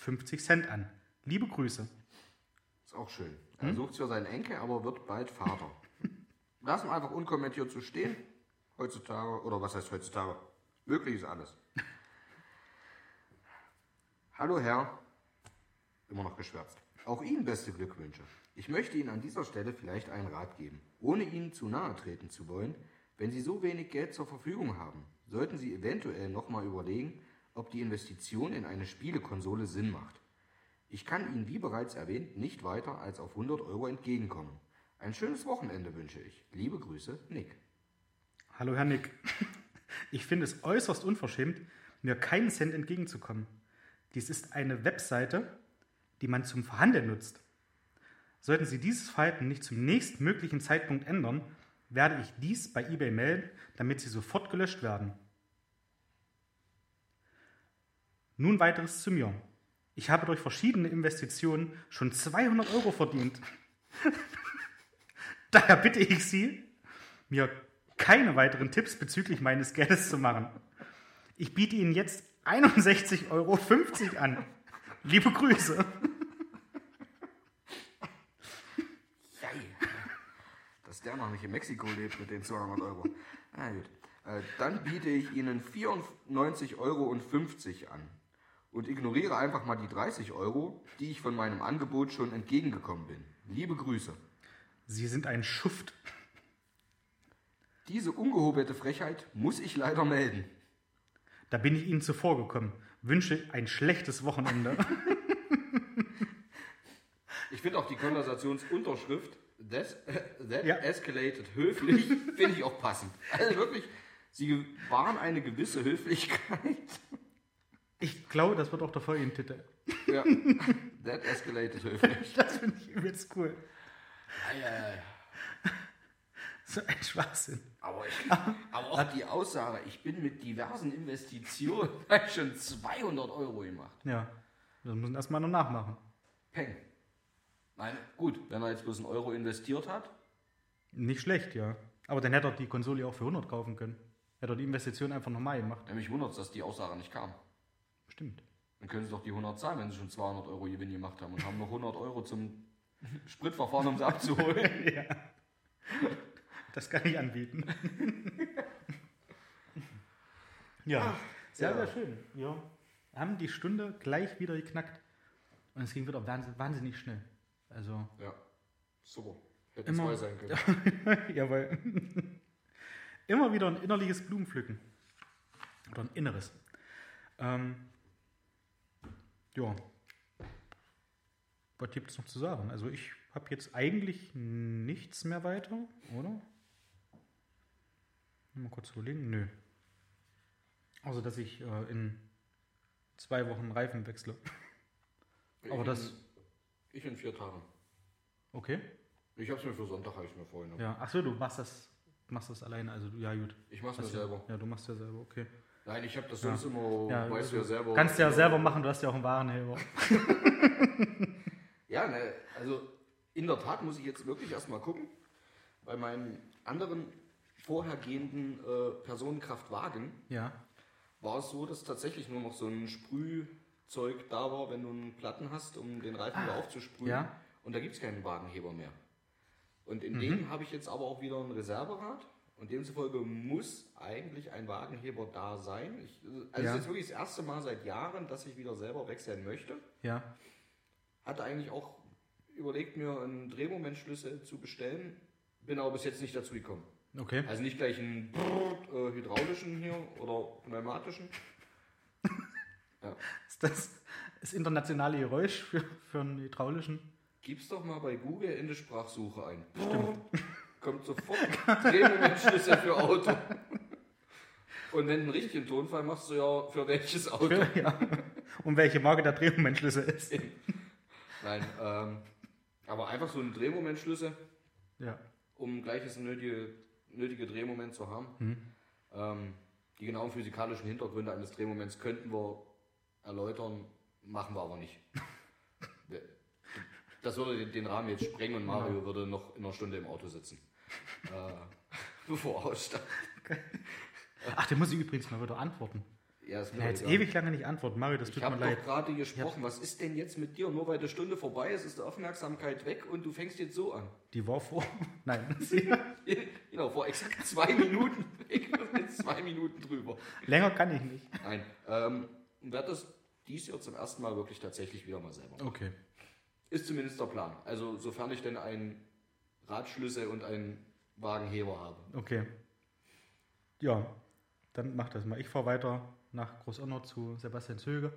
an. Liebe Grüße. Ist auch schön. Er sucht für seinen Enkel, aber wird bald Vater. Lass ihn einfach unkommentiert so stehen. Heutzutage, oder was heißt heutzutage? Wirklich ist alles. Hallo Herr, immer noch geschwärzt. Auch Ihnen beste Glückwünsche. Ich möchte Ihnen an dieser Stelle vielleicht einen Rat geben. Ohne Ihnen zu nahe treten zu wollen, wenn Sie so wenig Geld zur Verfügung haben, sollten Sie eventuell nochmal überlegen, ob die Investition in eine Spielekonsole Sinn macht. Ich kann Ihnen, wie bereits erwähnt, nicht weiter als auf 100 Euro entgegenkommen. Ein schönes Wochenende wünsche ich. Liebe Grüße, Nick. Hallo Herr Nick. Ich finde es äußerst unverschämt, mir keinen Cent entgegenzukommen. Dies ist eine Webseite, die man zum Verhandeln nutzt. Sollten Sie dieses Verhalten nicht zum nächstmöglichen Zeitpunkt ändern, werde ich dies bei eBay melden, damit sie sofort gelöscht werden. Nun weiteres zu mir. Ich habe durch verschiedene Investitionen schon 200 Euro verdient. Daher bitte ich Sie, mir keine weiteren Tipps bezüglich meines Geldes zu machen. Ich biete Ihnen jetzt 61,50 Euro an. Liebe Grüße. Dass der noch nicht in Mexiko lebt mit den 200 Euro. Na gut. Äh, dann biete ich Ihnen 94,50 Euro an. Und ignoriere einfach mal die 30 Euro, die ich von meinem Angebot schon entgegengekommen bin. Liebe Grüße. Sie sind ein Schuft. Diese ungehobelte Frechheit muss ich leider melden. Da bin ich Ihnen zuvor gekommen. Wünsche ein schlechtes Wochenende. Ich finde auch die Konversationsunterschrift that, that Ja. escalated höflich, finde ich auch passend. Also wirklich, sie waren eine gewisse Höflichkeit. Ich glaube, das wird auch der Folgentitel. Ja, that escalated höflich. Das finde ich übelst cool. Ja, ja, ja. So ein Schwachsinn. Aber, ich, aber auch die Aussage, ich bin mit diversen Investitionen schon 200 Euro gemacht. Ja, das müssen erstmal noch nachmachen. Peng. Nein, gut, wenn er jetzt bloß einen Euro investiert hat, Nicht schlecht, ja. Aber dann hätte er die Konsole auch für 100 kaufen können. Hätte er die Investition einfach nochmal gemacht. nämlich wundert es, dass die Aussage nicht kam. Stimmt. Dann können sie doch die 100 zahlen, wenn sie schon 200 Euro Gewinn gemacht haben und haben noch 100 Euro zum Spritverfahren, um sie abzuholen. ja. Das kann ich anbieten. ja, sehr, ja. sehr schön. Wir haben die Stunde gleich wieder geknackt. Und es ging wieder wahnsinn- wahnsinnig schnell. Also, Ja, super. Hätte Immer- zwei sein können. jawohl. Immer wieder ein innerliches Blumenpflücken. Oder ein inneres. Ähm, Ja. Was gibt es noch zu sagen? Also ich habe jetzt eigentlich nichts mehr weiter, oder? Mal kurz überlegen. Nö. Also dass ich äh, in zwei Wochen Reifen wechsle. Aber ich das- In, ich in vier Tagen. Okay. Ich hab's mir für Sonntag, habe ich mir vorhin. Ja. Ach so, du machst das, machst das alleine. Also ja gut. Ich mach's mir Hast du- selber. Ja, du machst ja selber. Okay. Nein, ich habe das Ja. sonst immer, Ja, weißt du ja selber. Kannst du ja selber machen. Du hast ja auch einen Warenheber. Ja, ne, also in der Tat muss ich jetzt wirklich erstmal gucken. Bei meinen anderen vorhergehenden äh, Personenkraftwagen Ja. war es so, dass tatsächlich nur noch so ein Sprühzeug da war, wenn du einen Platten hast, um den Reifen wieder aufzusprühen. ja. Und da gibt es keinen Wagenheber mehr. Und in Mhm. dem habe ich jetzt aber auch wieder ein Reserverad. Und demzufolge muss eigentlich ein Wagenheber da sein. Ich, also Ja. es ist jetzt wirklich das erste Mal seit Jahren, dass ich wieder selber wechseln möchte. Ja. Hatte eigentlich auch überlegt, mir einen Drehmomentschlüssel zu bestellen. Bin aber bis jetzt nicht dazu gekommen. Okay. Also nicht gleich einen äh, hydraulischen hier oder pneumatischen. Ist das das internationale Geräusch für, für einen hydraulischen? Gib's doch mal bei Google in die Sprachsuche ein. Kommt sofort Drehmomentschlüssel für Auto. Und wenn du einen richtigen Tonfall machst du ja für welches Auto? Für, ja. Und welche Marke der Drehmomentschlüssel ist? Nein, ähm, aber einfach so ein Drehmomentschlüssel, Ja. um gleich das nötige, nötige Drehmoment zu haben. Hm. Ähm, die genauen physikalischen Hintergründe eines Drehmoments könnten wir erläutern, machen wir aber nicht. Das würde den- den Rahmen jetzt sprengen und Mario würde noch in einer Stunde im Auto sitzen. Äh, bevor er aussteigt. Ach, den muss ich übrigens mal wieder antworten. Ja, ist mir jetzt egal. ewig lange nicht antworten. Mario, das Ich tut mir habe leid. doch gerade gesprochen, was ist denn jetzt mit dir? Nur weil die Stunde vorbei ist, ist die Aufmerksamkeit weg und du fängst jetzt so an. Die war vor. Nein. Genau, vor exakt zwei Minuten weg und jetzt zwei Minuten drüber. Länger kann ich nicht. Nein, ähm, werde das dies Jahr zum ersten Mal wirklich tatsächlich wieder mal selber. machen. Okay. Ist zumindest der Plan. Also sofern ich denn einen Radschlüssel und einen Wagenheber habe. Okay. Ja, dann mach das mal. Ich fahre weiter nach Großonner zu Sebastian Zöge.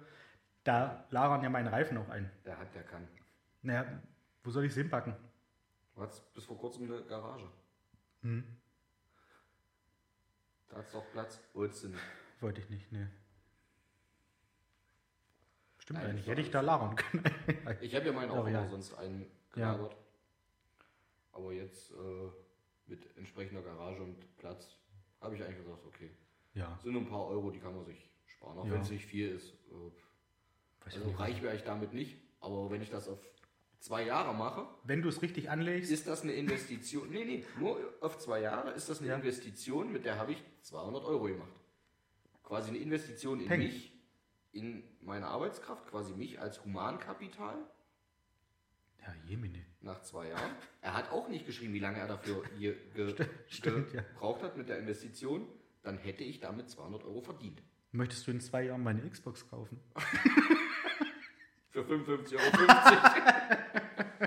Da lagern ja meine Reifen auch ein. Der hat, der kann. Naja, wo soll ich es hinpacken? Du hattest bis vor kurzem eine Garage. Hm, Da hat's doch Platz. Wolltest du nicht. wollte ich nicht, nee. Stimmt Nein, eigentlich. Hätte ich da lagern können. Ich habe ja meinen auch ja. immer sonst eingelagert. Aber jetzt äh, mit entsprechender Garage und Platz habe ich eigentlich gesagt, okay. Ja, Sind nur ein paar Euro, die kann man sich sparen, auch Ja. wenn es nicht viel ist. Äh, Also nicht. reich wäre ich damit nicht. Aber wenn ich das auf zwei Jahre mache, Wenn du es richtig anlegst, ist das eine Investition. Nee, nee, nur auf zwei Jahre ist das eine Ja. Investition, mit der habe ich 200 Euro gemacht. Quasi eine Investition in Peng. mich, in meine Arbeitskraft, quasi mich als Humankapital ja, Jemine. Nach zwei Jahren. Er hat auch nicht geschrieben, wie lange er dafür ge ge stimmt, ja. gebraucht hat mit der Investition. Dann hätte ich damit 200 Euro verdient. Möchtest du in zwei Jahren meine Xbox kaufen? Für 55,50 Euro.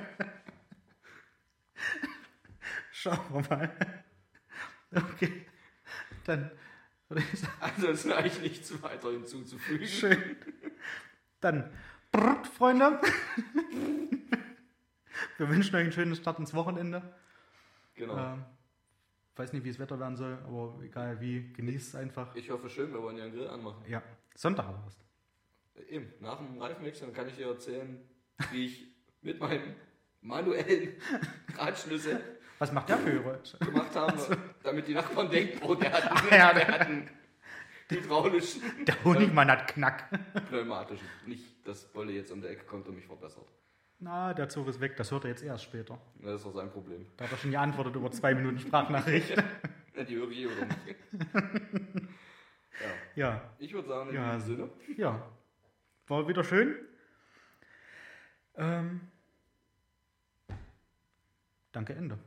Schauen wir mal. Okay. Dann Also ist eigentlich nichts weiter hinzuzufügen. schön. Dann, brrrt, Freunde. Wir wünschen euch einen schönen Start ins Wochenende. Genau. Ähm, weiß nicht, wie das Wetter werden soll, aber egal wie, genießt es einfach. Ich hoffe schön, wir wollen ja einen Grill anmachen. Ja, Sonntag aber erst. Eben, nach dem Reifenwechsel kann ich dir erzählen, wie ich mit meinem manuellen Radschlüssel Was macht der für Geräusche? gemacht habe, damit die Nachbarn denken, oh, der hat einen, Ja, der hat einen hydraulischen, Der Honigmann hat Knack. pneumatischen. Nicht, dass Bolle jetzt um die Ecke kommt und mich verbessert. Na, der Zug ist weg, das hört er jetzt erst später. Das ist doch sein Problem. Da hat er schon geantwortet über zwei Minuten Sprachnachricht. Die höre ich eh oder nicht. Ja, Ja, ich würde sagen, in Ja. diesem Sinne, ja. War wieder schön. Ähm, danke, Ende.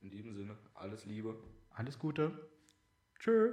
in diesem Sinne, alles Liebe. Alles Gute. Tschö.